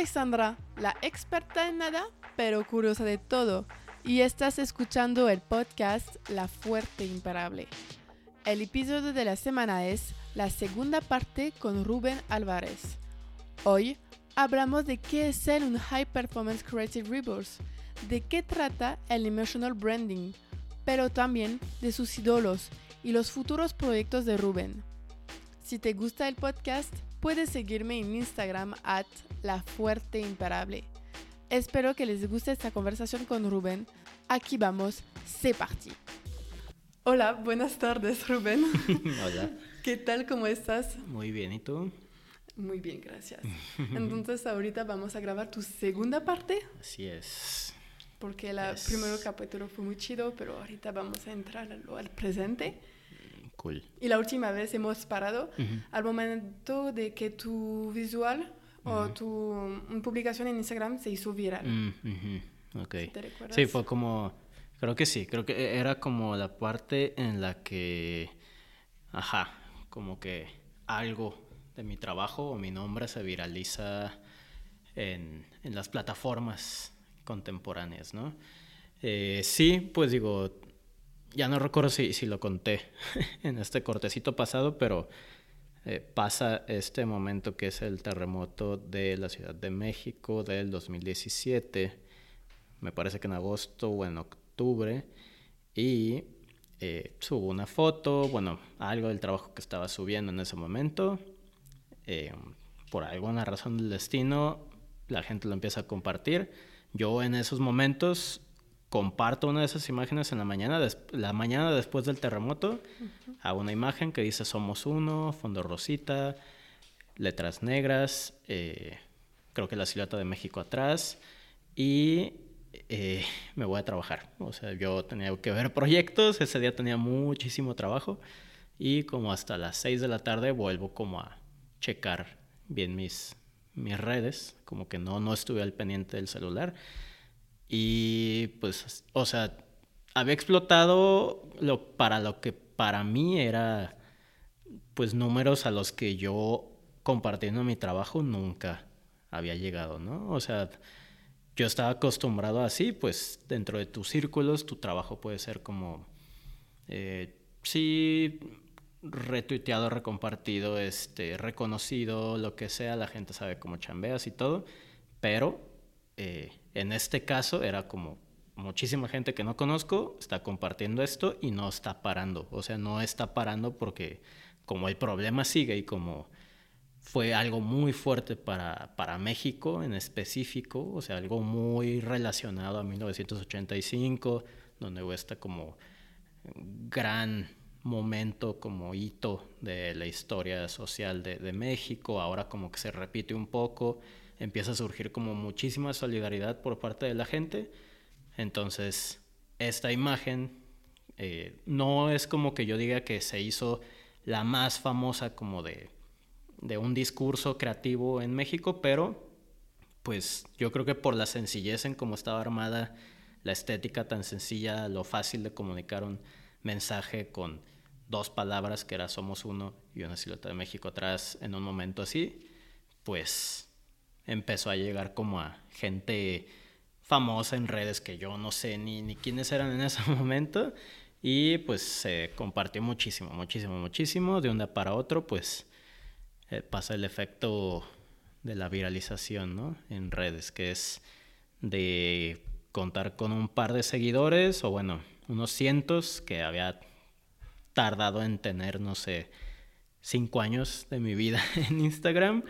Soy la experta en nada, pero curiosa de todo, y estás escuchando el podcast La Fuerte Imparable. El episodio de la semana es la segunda parte con Rubén Álvarez. Hoy hablamos de qué es ser un High Performance Creative Rebels, de qué trata el Emotional Branding, pero también de sus ídolos y los futuros proyectos de Rubén. Si te gusta el podcast, puedes seguirme en Instagram at La Fuerte Imparable. Espero que les guste esta conversación con Rubén. Aquí vamos, c'est parti. Hola, buenas tardes Rubén. Hola. ¿Qué tal? ¿Cómo estás? Muy bien, ¿y tú? Muy bien, gracias. Entonces ahorita vamos a grabar tu segunda parte. Así es. Porque el primer capítulo fue muy chido, pero ahorita vamos a entrar al, al presente. Cool. Y la última vez hemos parado al momento de que tu visual o tu publicación en Instagram se hizo viral. Mm, ¿Te recuerdas? Sí, fue como, creo que sí, creo que era como la parte en la que, ajá, como que algo de mi trabajo o mi nombre se viraliza en, en las plataformas contemporáneas, ¿no? Eh, sí, pues digo, ya no recuerdo si, si lo conté en este cortecito pasado, pero eh, pasa este momento que es el terremoto de la Ciudad de México del 2017, me parece que en agosto o en octubre, y eh, subo una foto, bueno, algo del trabajo que estaba subiendo en ese momento, por alguna razón del destino, la gente lo empieza a compartir. Yo en esos momentos comparto una de esas imágenes en la mañana, la mañana después del terremoto, hago una imagen que dice Somos Uno, fondo rosita, letras negras, eh, creo que la silueta de México atrás y eh, me voy a trabajar. O sea, yo tenía que ver proyectos, ese día tenía muchísimo trabajo y como hasta las 6 de la tarde vuelvo como a checar bien mis, mis redes, como que no, no estuve al pendiente del celular. Y pues, o sea, había explotado lo, para lo que para mí era, pues, números a los que yo compartiendo mi trabajo nunca había llegado, ¿no? O sea, yo estaba acostumbrado así, pues, dentro de tus círculos, tu trabajo puede ser como, eh, sí, retuiteado, recompartido, este, reconocido, lo que sea, la gente sabe cómo chambeas y todo, pero eh, en este caso era como muchísima gente que no conozco está compartiendo esto y no está parando, o sea, no está parando porque como el problema sigue y como fue algo muy fuerte para, para México en específico, o sea, algo muy relacionado a 1985, donde hubo esta como gran momento como hito de la historia social de, de, México, ahora como que se repite un poco, empieza a surgir como muchísima solidaridad por parte de la gente, entonces esta imagen eh, no es como que yo diga que se hizo la más famosa como de, de un discurso creativo en México, pero pues yo creo que por la sencillez en cómo estaba armada, la estética tan sencilla, lo fácil de comunicar un mensaje con dos palabras que era Somos Uno y una silueta de México atrás en un momento así, pues empezó a llegar como a gente famosa en redes que yo no sé ni, ni quiénes eran en ese momento y pues se compartió muchísimo, muchísimo, muchísimo. De un día para otro pues eh, pasa el efecto de la viralización ¿no? en redes, que es de contar con un par de seguidores o bueno, unos cientos que había tardado en tener, no sé, cinco años de mi vida en Instagram.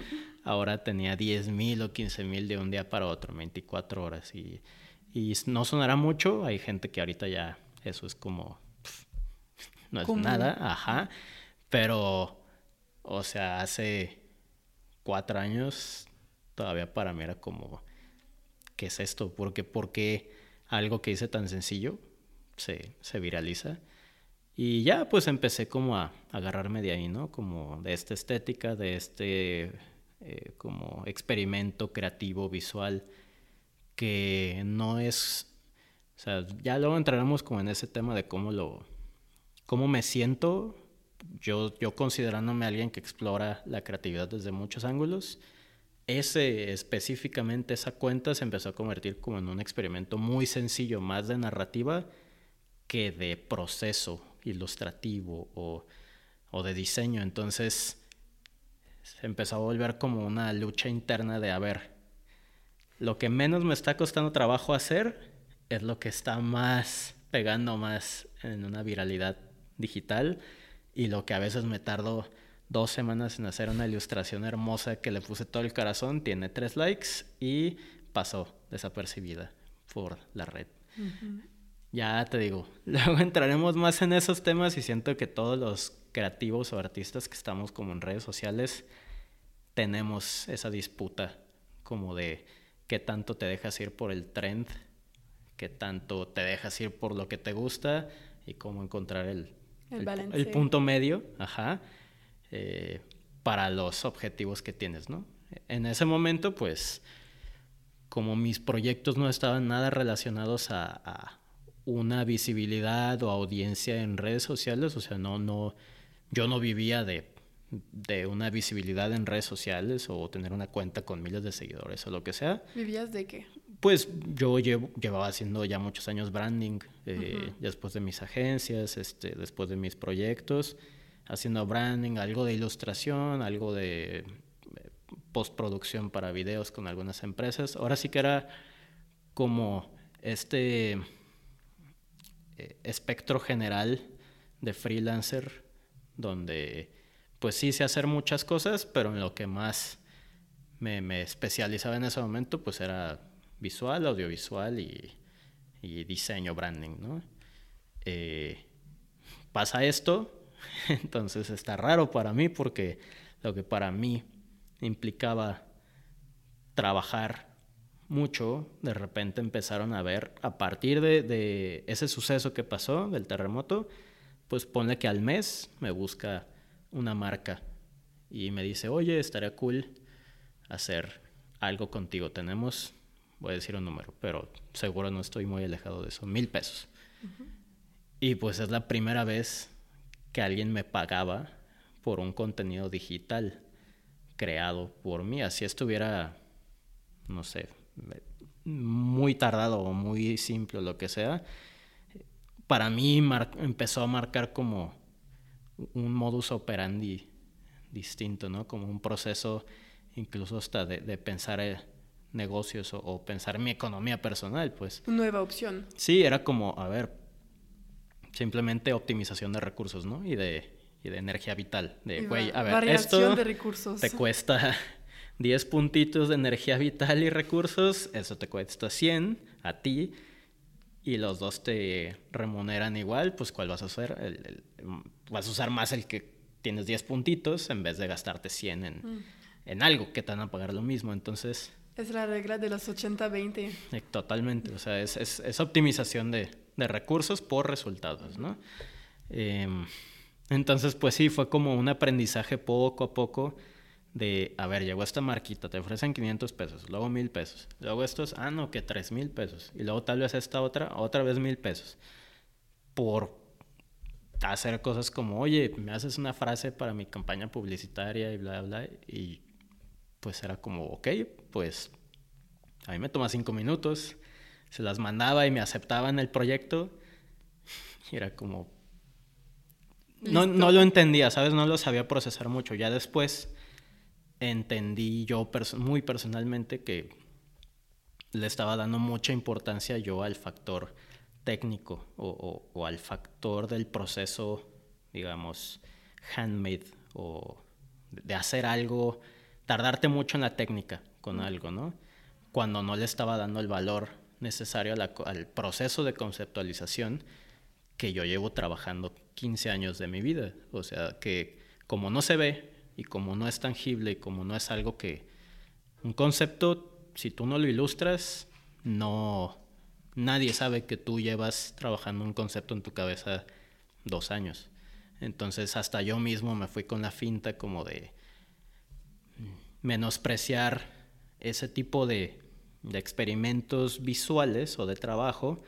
Ahora tenía 10 mil o 15 mil de un día para otro, 24 horas. Y, y no sonará mucho. Hay gente que ahorita ya eso es como... no es nada, ajá. Pero, o sea, hace cuatro años todavía para mí era como... ¿Qué es esto? Porque, ¿Por qué algo que hice tan sencillo se, se viraliza? Y ya pues empecé como a, agarrarme de ahí, ¿no? Como de esta estética, de este eh, como experimento creativo visual que no es, o sea, ya luego entraremos como en ese tema de cómo lo, cómo me siento, yo, yo considerándome alguien que explora la creatividad desde muchos ángulos, ese específicamente, esa cuenta se empezó a convertir como en un experimento muy sencillo, más de narrativa que de proceso ilustrativo o, o de diseño. Entonces se empezó a volver como una lucha interna de, a ver, lo que menos me está costando trabajo hacer es lo que está más pegando más en una viralidad digital y lo que a veces me tardo dos semanas en hacer una ilustración hermosa que le puse todo el corazón, tiene tres likes y pasó desapercibida por la red. Ya te digo, luego entraremos más en esos temas y siento que todos los creativos o artistas que estamos como en redes sociales tenemos esa disputa como de qué tanto te dejas ir por el trend, qué tanto te dejas ir por lo que te gusta y cómo encontrar el, el, el punto medio. Ajá eh, para los objetivos que tienes, ¿no? En ese momento, pues, como mis proyectos no estaban nada relacionados a, una visibilidad o audiencia en redes sociales, o sea, no, no, yo no vivía de, de una visibilidad en redes sociales o tener una cuenta con miles de seguidores o lo que sea. ¿Vivías de qué? Pues yo llevo, llevaba haciendo ya muchos años branding, eh, después de mis agencias, este, después de mis proyectos haciendo branding, algo de ilustración, algo de eh, postproducción para videos con algunas empresas. Ahora sí que era como este eh, espectro general de freelancer donde pues sí sé hacer muchas cosas, pero en lo que más me, especializaba en ese momento pues era visual, audiovisual y, diseño, branding, ¿no? Eh, pasa esto, Entonces está raro para mí porque lo que para mí implicaba trabajar mucho, de repente empezaron a ver, a partir de, ese suceso que pasó, del terremoto, pues pone que al mes me busca una marca y me dice, oye, estaría cool hacer algo contigo. Tenemos, voy a decir un número, pero seguro no estoy muy alejado de eso, mil pesos. Y pues es la primera vez que alguien me pagaba por un contenido digital creado por mí. Así estuviera, no sé, muy tardado o muy simple o lo que sea. Para mí empezó a marcar como un modus operandi distinto, ¿no? Como un proceso incluso hasta de, pensar eh, negocios o, o, pensar mi economía personal, pues. Nueva opción. Sí, era como, a ver, simplemente optimización de recursos, ¿no? Y de, y de energía vital. De, güey, a ver, esto de recursos. te cuesta 10 puntitos de energía vital y recursos, eso te cuesta 100 a ti y los dos te remuneran igual, pues ¿cuál vas a hacer? vas a usar más el que tienes 10 puntitos en vez de gastarte 100 en, mm. en algo que te van a pagar lo mismo. Entonces... Es la regla de los 80-20. Eh, totalmente, o sea, es, es, es optimización de, de recursos por resultados, ¿no? Em, entonces, pues sí, fue como un aprendizaje poco a poco de, a ver, llegó esta marquita, te ofrecen 500 pesos, luego 1000 pesos, luego estos, ah, no, que 3000 pesos, y luego tal vez esta otra, otra vez 1000 pesos, por hacer cosas como, oye, me haces una frase para mi campaña publicitaria y bla, bla, y pues era como, ok, pues a mí me toma 5 minutos, se las mandaba y me aceptaban el proyecto. Y era como... No, no, lo entendía, ¿sabes? No lo sabía procesar mucho. Ya después entendí yo muy personalmente que le estaba dando mucha importancia yo al factor técnico o, o, al factor del proceso, digamos, handmade o de hacer algo, tardarte mucho en la técnica con algo, ¿no? Cuando no le estaba dando el valor necesario al proceso de conceptualización que yo llevo trabajando 15 años de mi vida. O sea, que como no se ve y como no es tangible como no es algo que... Un concepto, si tú no lo ilustras, no... Nadie sabe que tú llevas trabajando un concepto en tu cabeza dos años. Entonces hasta yo mismo me fui con la finta como de menospreciar ese tipo de de experimentos visuales o de trabajo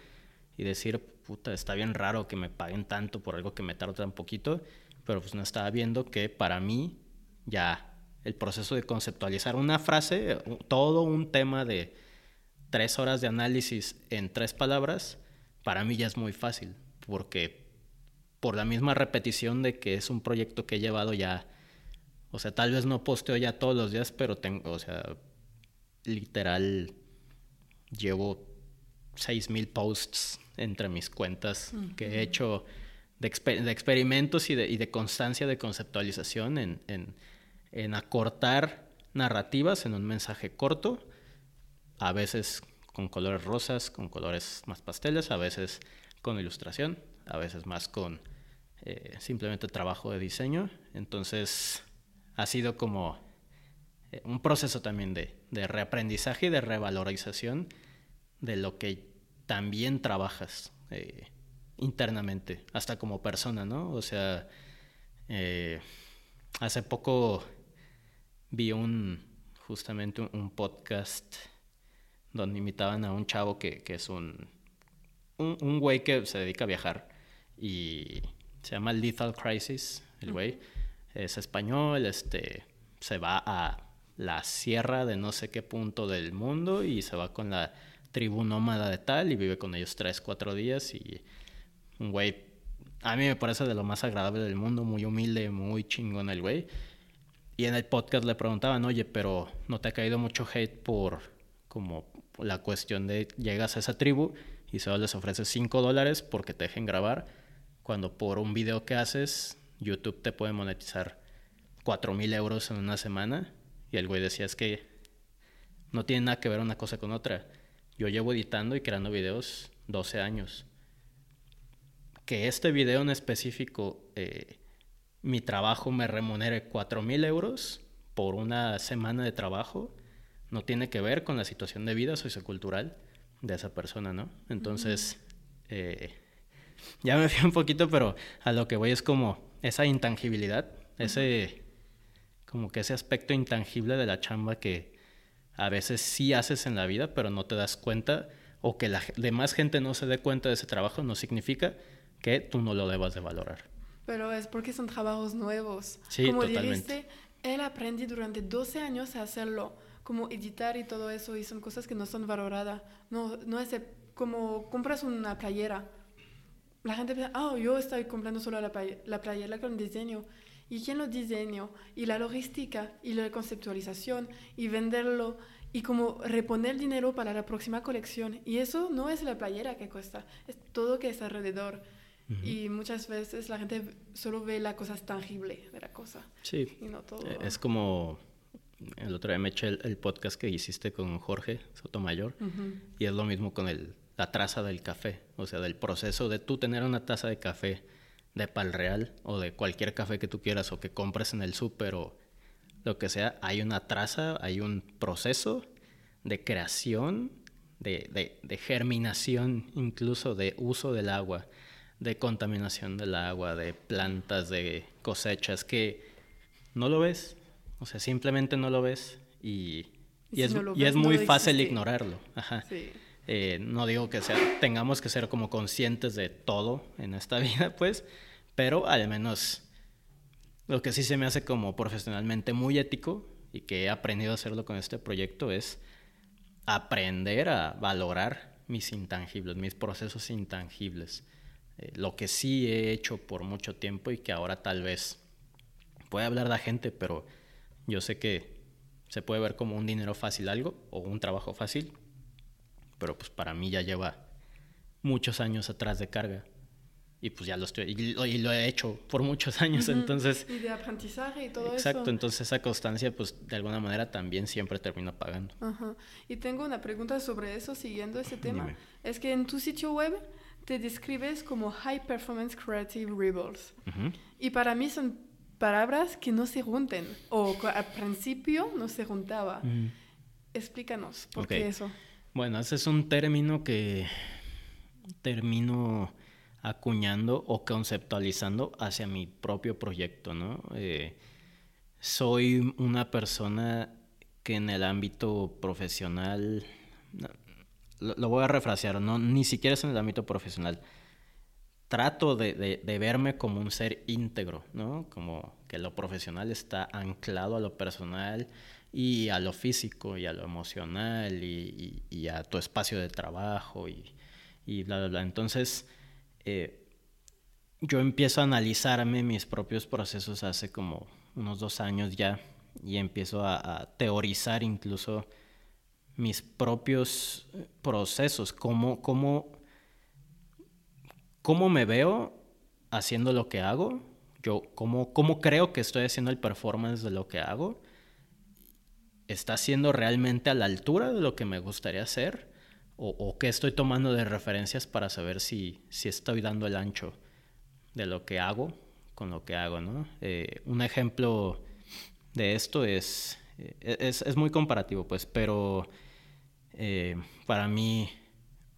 y decir, puta, está bien raro que me paguen tanto por algo que me tarda tan poquito, pero pues no estaba viendo que para mí ya el proceso de conceptualizar una frase, todo un tema de tres horas de análisis en tres palabras, para mí ya es muy fácil, porque por la misma repetición de que es un proyecto que he llevado ya, o sea, tal vez no posteo ya todos los días, pero tengo, o sea, literal, llevo 6.000 posts entre mis cuentas que he hecho de, experimentos y de, constancia de conceptualización en, en, acortar narrativas en un mensaje corto, a veces con colores rosas, con colores más pasteles, a veces con ilustración, a veces más con eh, simplemente trabajo de diseño. Entonces ha sido como eh, un proceso también de, de reaprendizaje y de revalorización de lo que también trabajas eh, internamente, hasta como persona, ¿no? O sea, hace poco vi un, justamente un, podcast donde invitaban a un chavo que, es un, un, güey que se dedica a viajar y se llama Lethal Crisis, el güey. Es español, este, se va a la sierra de no sé qué punto del mundo y se va con la tribu nómada de tal y vive con ellos tres, cuatro días y un güey, a mí me parece de lo más agradable del mundo, muy humilde, muy chingón el güey. Y en el podcast le preguntaban, oye, pero ¿no te ha caído mucho hate por como la cuestión de llegas a esa tribu y solo les ofreces cinco dólares porque te dejen grabar, cuando por un video que haces YouTube te puede monetizar cuatro mil euros en una semana? Y el güey decía, es que no tiene nada que ver una cosa con otra. Yo llevo editando y creando videos 12 años. Que este video en específico, eh, mi trabajo me remunere 4 mil euros por una semana de trabajo, no tiene que ver con la situación de vida sociocultural de esa persona, ¿no? Entonces, eh, ya me fui un poquito, pero a lo que voy es como esa intangibilidad, ese, como que ese aspecto intangible de la chamba que, a veces sí haces en la vida, pero no te das cuenta, o que la demás gente no se dé cuenta de ese trabajo, no significa que tú no lo debas de valorar. Pero es porque son trabajos nuevos. Sí, como totalmente. dijiste, él aprendí durante 12 años a hacerlo, como editar y todo eso, y son cosas que no son valoradas. No, no es como compras una playera. La gente piensa, oh, yo estoy comprando solo la, la playera con diseño y quién lo diseñó y la logística y la conceptualización y venderlo y como reponer dinero para la próxima colección. Y eso no es la playera que cuesta, es todo que es alrededor. Y muchas veces la gente solo ve la cosa tangible de la cosa. Sí. Y no todo. Eh, es como el otro día me eché el, podcast que hiciste con Jorge Sotomayor y es lo mismo con el, la traza del café, o sea, del proceso de tú tener una taza de café de Pal Real o de cualquier café que tú quieras o que compres en el súper o lo que sea, hay una traza, hay un proceso de creación, de, de, germinación, incluso de uso del agua, de contaminación del agua, de plantas, de cosechas, que no lo ves, o sea, simplemente no lo ves y, y, es, y es, muy fácil ignorarlo. Ajá. Eh, no digo que sea, tengamos que ser como conscientes de todo en esta vida, pues, pero al menos lo que sí se me hace como profesionalmente muy ético y que he aprendido a hacerlo con este proyecto es aprender a valorar mis intangibles, mis procesos intangibles. Eh, lo que sí he hecho por mucho tiempo y que ahora tal vez puede hablar la gente, pero yo sé que se puede ver como un dinero fácil algo o un trabajo fácil, pero pues para mí ya lleva muchos años atrás de carga. Y pues ya lo estoy, y lo, he hecho por muchos años, entonces... Y de aprendizaje y todo eso. Exacto, entonces esa constancia pues de alguna manera también siempre termina pagando. Y tengo una pregunta sobre eso, siguiendo ese tema. Es que en tu sitio web te describes como High Performance Creative Rebels. Y para mí son palabras que no se junten, o al principio no se juntaba. Explícanos, ¿por qué eso? Bueno, ese es un término que termino acuñando o conceptualizando hacia mi propio proyecto, ¿no? Eh, soy una persona que en el ámbito profesional, lo, voy a refrasear, ¿no? Ni siquiera es en el ámbito profesional. trato de, de, verme como un ser íntegro, ¿no? Como que lo profesional está anclado a lo personal y a lo físico y a lo emocional y, y, a tu espacio de trabajo y, y bla, bla, bla. Entonces, eh, yo empiezo a analizarme mis propios procesos hace como unos dos años ya y empiezo a, teorizar incluso mis propios procesos, cómo, cómo cómo me veo haciendo lo que hago, yo cómo, cómo creo que estoy haciendo el performance de lo que hago, está siendo realmente a la altura de lo que me gustaría hacer o, qué estoy tomando de referencias para saber si, si estoy dando el ancho de lo que hago con lo que hago, ¿no? Eh, un ejemplo de esto es, eh, es, muy comparativo, pues, pero eh, para mí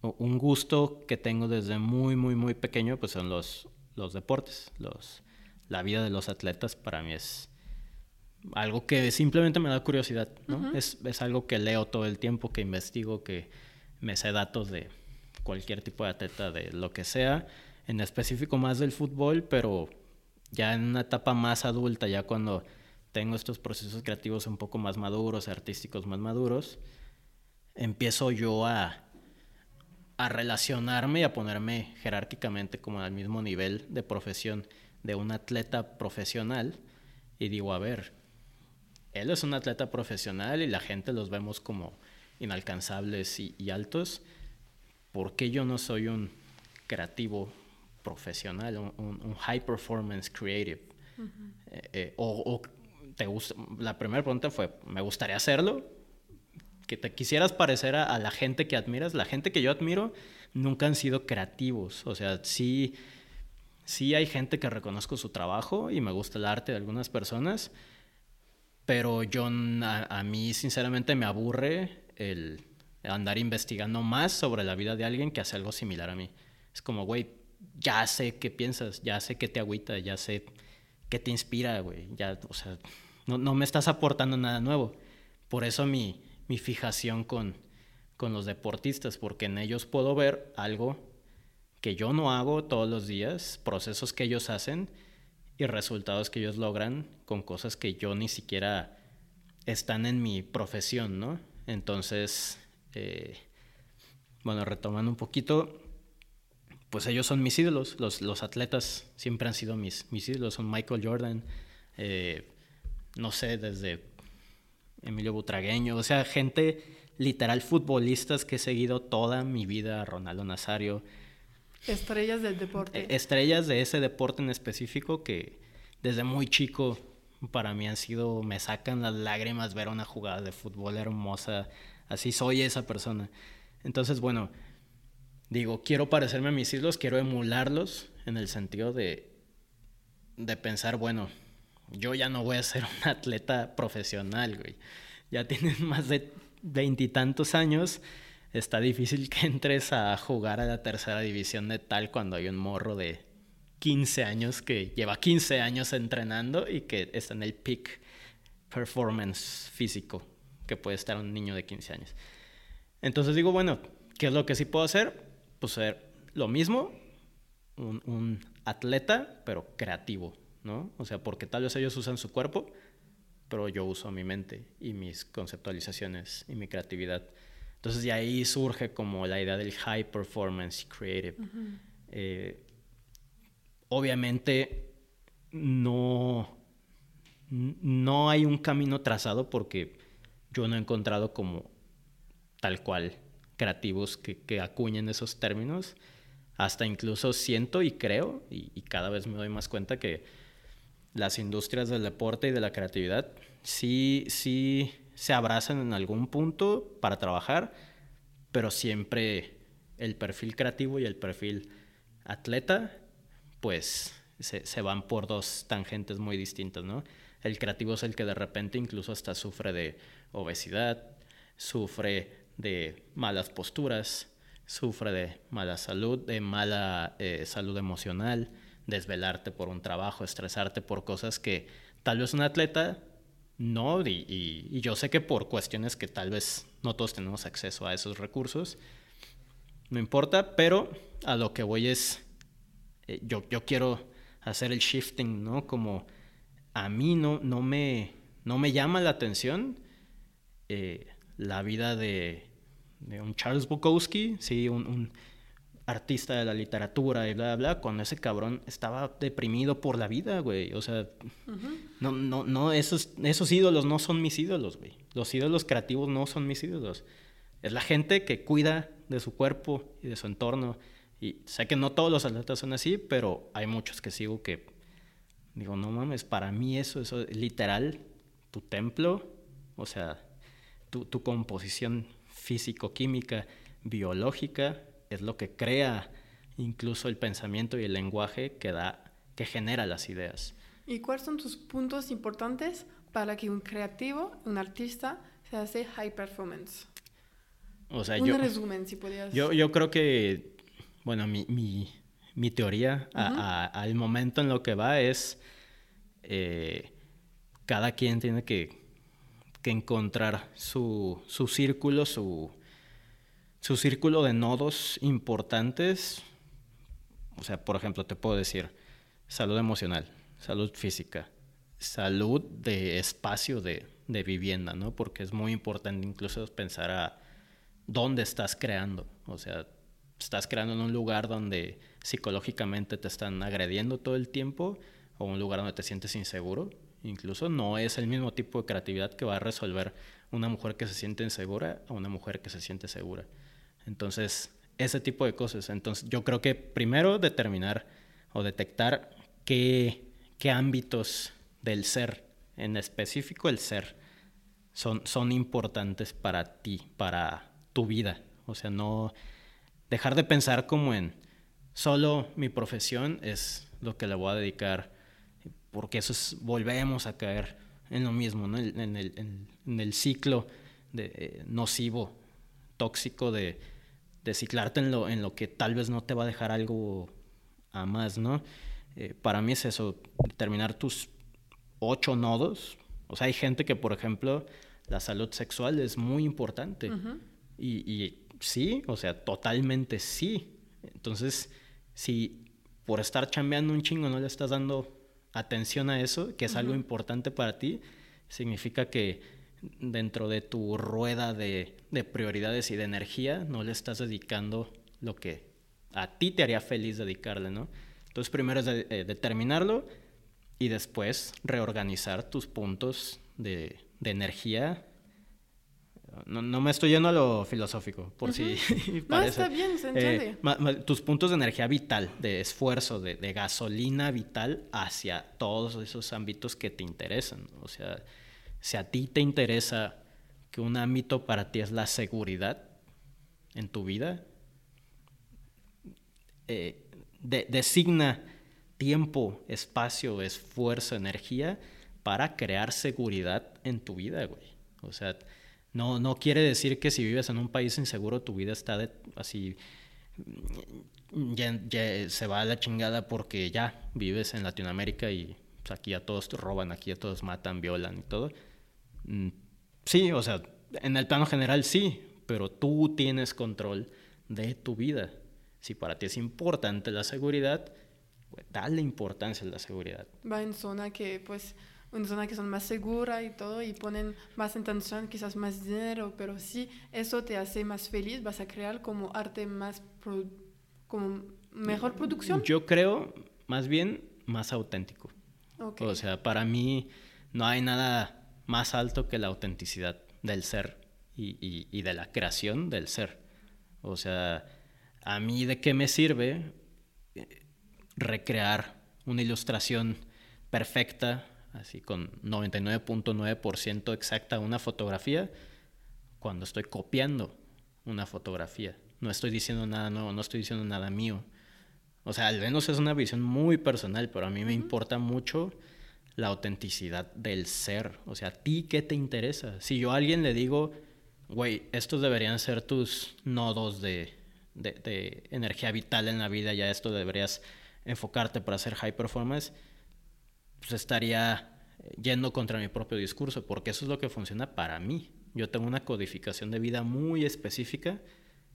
un gusto que tengo desde muy, muy, muy pequeño, pues son los, los deportes. Los, la vida de los atletas para mí es algo que simplemente me da curiosidad, ¿no? es, es, algo que leo todo el tiempo, que investigo, que me sé datos de cualquier tipo de atleta, de lo que sea, en específico más del fútbol, pero ya en una etapa más adulta, ya cuando tengo estos procesos creativos un poco más maduros, artísticos más maduros, empiezo yo a a relacionarme y a ponerme jerárquicamente como al mismo nivel de profesión de un atleta profesional y digo, a ver, él es un atleta profesional y la gente los vemos como inalcanzables y, altos, ¿por qué yo no soy un creativo profesional, un, high performance creative? Eh, eh, o, te gusta, la primera pregunta fue, ¿me gustaría hacerlo? Que te quisieras parecer a, la gente que admiras. La gente que yo admiro nunca han sido creativos. O sea, sí, sí hay gente que reconozco su trabajo y me gusta el arte de algunas personas, pero yo a, mí sinceramente me aburre el andar investigando más sobre la vida de alguien que hace algo similar a mí. Es como, güey, ya sé qué piensas, ya sé qué te agüita, ya sé qué te inspira, güey. Ya, o sea, no, no me estás aportando nada nuevo. Por eso mi, mi fijación con, con los deportistas, porque en ellos puedo ver algo que yo no hago todos los días, procesos que ellos hacen y resultados que ellos logran con cosas que yo ni siquiera están en mi profesión, ¿no? Entonces, eh, bueno, retomando un poquito, pues ellos son mis ídolos, los, los atletas siempre han sido mis, mis ídolos, son Michael Jordan, eh, no sé, desde Emilio Butragueño, o sea, gente literal futbolistas que he seguido toda mi vida, Ronaldo Nazario. Estrellas del deporte. E, estrellas de ese deporte en específico que desde muy chico para mí han sido, me sacan las lágrimas ver una jugada de fútbol hermosa, así soy esa persona. Entonces, bueno, digo, quiero parecerme a mis ídolos, quiero emularlos en el sentido de, de pensar, bueno, yo ya no voy a ser un atleta profesional, güey. Ya tienes más de veintitantos años, está difícil que entres a jugar a la tercera división de tal cuando hay un morro de 15 años que lleva 15 años entrenando y que está en el peak performance físico que puede estar un niño de 15 años. Entonces digo, bueno, ¿qué es lo que sí puedo hacer? Pues ser lo mismo, un, un atleta, pero creativo, ¿no? O sea, porque tal vez ellos usan su cuerpo, pero yo uso mi mente y mis conceptualizaciones y mi creatividad. Entonces de ahí surge como la idea del high performance creative. Eh, obviamente no, no hay un camino trazado porque yo no he encontrado como tal cual creativos que, que acuñen esos términos. Hasta incluso siento y creo, y cada vez me doy más cuenta que las industrias del deporte y de la creatividad sí, sí se abrazan en algún punto para trabajar, pero siempre el perfil creativo y el perfil atleta, pues se, van por dos tangentes muy distintas, ¿no? El creativo es el que de repente incluso hasta sufre de obesidad, sufre de malas posturas, sufre de mala salud, de mala eh, salud emocional, desvelarte por un trabajo, estresarte por cosas que tal vez un atleta no, y, yo sé que por cuestiones que tal vez no todos tenemos acceso a esos recursos, no importa, pero a lo que voy es, eh, yo, yo quiero hacer el shifting, ¿no? Como a mí no, no, me, no me llama la atención eh, la vida de, de, un Charles Bukowski, sí, un, artista de la literatura y bla, bla, bla, cuando ese cabrón estaba deprimido por la vida, güey. O sea, no, no, no, esos, esos ídolos no son mis ídolos, güey. Los ídolos creativos no son mis ídolos. Es la gente que cuida de su cuerpo y de su entorno. Y sé que no todos los atletas son así, pero hay muchos que sigo que digo, no mames, para mí eso, eso es literal, tu templo, o sea, tu, tu composición físico-química, biológica, es lo que crea incluso el pensamiento y el lenguaje que da, que genera las ideas. ¿Y cuáles son tus puntos importantes para que un creativo, un artista, se hace high performance? O sea, un resumen, si podías. Yo, yo creo que, bueno, mi, mi, mi teoría al momento en lo que va es eh, cada quien tiene que, que encontrar su, su círculo, su, su círculo de nodos importantes. O sea, por ejemplo, te puedo decir salud emocional, salud física, salud de espacio de, de vivienda, ¿no? Porque es muy importante incluso pensar a dónde estás creando. O sea, estás creando en un lugar donde psicológicamente te están agrediendo todo el tiempo o un lugar donde te sientes inseguro. Incluso no es el mismo tipo de creatividad que va a resolver una mujer que se siente insegura a una mujer que se siente segura. Entonces, ese tipo de cosas. Entonces, yo creo que primero determinar o detectar qué, qué ámbitos del ser, en específico el ser, son, son importantes para ti, para tu vida. O sea, no dejar de pensar como en solo mi profesión es lo que le voy a dedicar, porque eso es, volvemos a caer en lo mismo, ¿no? en, el, en, el, ciclo de, eh, nocivo, tóxico de, de ciclarte en lo, en lo que tal vez no te va a dejar algo a más, ¿no? Eh, para mí es eso, determinar tus ocho nodos. O sea, hay gente que, por ejemplo, la salud sexual es muy importante. y, y, sí, o sea, totalmente sí. Entonces, si por estar chambeando un chingo no le estás dando atención a eso, que es algo importante para ti, significa que dentro de tu rueda de, prioridades y de energía no le estás dedicando lo que a ti te haría feliz dedicarle, ¿no? Entonces primero es eh, determinarlo y después reorganizar tus puntos de, de energía no, no, me estoy yendo a lo filosófico, por si No, está bien, se entiende. Eh, tus puntos de energía vital, de esfuerzo, de, gasolina vital hacia todos esos ámbitos que te interesan. O sea, si a ti te interesa que un ámbito para ti es la seguridad en tu vida, eh, designa tiempo, espacio, esfuerzo, energía para crear seguridad en tu vida, güey. O sea, no, no quiere decir que si vives en un país inseguro tu vida está así, se va a la chingada porque ya vives en Latinoamérica y pues, aquí a todos roban, aquí a todos matan, violan y todo. Mm, sí, o sea, en el plano general sí, pero tú tienes control de tu vida. Si para ti es importante la seguridad, pues, dale importancia a la seguridad. Va en zona que pues una zona que son más segura y todo y ponen más intención, quizás más dinero, pero si eso te hace más feliz, vas a crear como arte más, como mejor producción. Yo creo más bien más auténtico. O sea, para mí no hay nada más alto que la autenticidad del ser y, y, y de la creación del ser. O sea, a mí de qué me sirve eh, recrear una ilustración perfecta así con 99.9% exacta una fotografía, cuando estoy copiando una fotografía. No estoy diciendo nada nuevo, no estoy diciendo nada mío. O sea, al menos es una visión muy personal, pero a mí me importa mucho la autenticidad del ser. O sea, ¿a ti qué te interesa? Si yo a alguien le digo, güey, estos deberían ser tus nodos de, de, energía vital en la vida, ya esto deberías enfocarte para hacer high performance, pues estaría yendo contra mi propio discurso, porque eso es lo que funciona para mí. Yo tengo una codificación de vida muy específica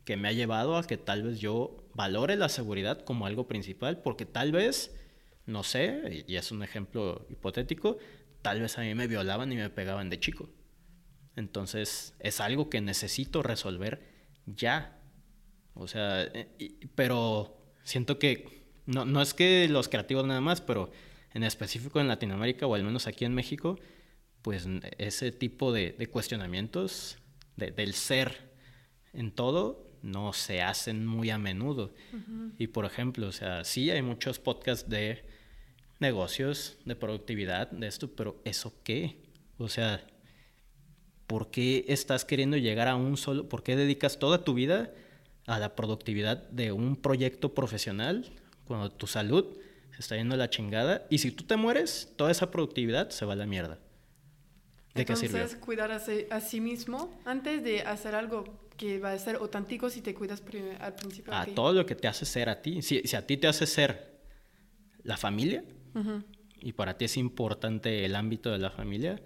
que me ha llevado a que tal vez yo valore la seguridad como algo principal, porque tal vez, no sé, y es un ejemplo hipotético, tal vez a mí me violaban y me pegaban de chico. Entonces es algo que necesito resolver ya. O sea, eh, pero siento que no, no es que los creativos nada más, pero en específico en Latinoamérica o al menos aquí en México, pues ese tipo de, cuestionamientos del ser en todo no se hacen muy a menudo. Y por ejemplo, o sea, sí hay muchos podcasts de negocios, de productividad, de esto, pero ¿eso qué? O sea, ¿por qué estás queriendo llegar a un solo, por qué dedicas toda tu vida a la productividad de un proyecto profesional cuando tu salud se está yendo a la chingada y si tú te mueres, toda esa productividad se va a la mierda? ¿De Entonces, qué sirve? cuidar a, sí mismo antes de hacer algo que va a ser auténtico si te cuidas al principio. A todo lo que te hace ser a ti. Si, si a ti te hace ser la familia y para ti es importante el ámbito de la familia,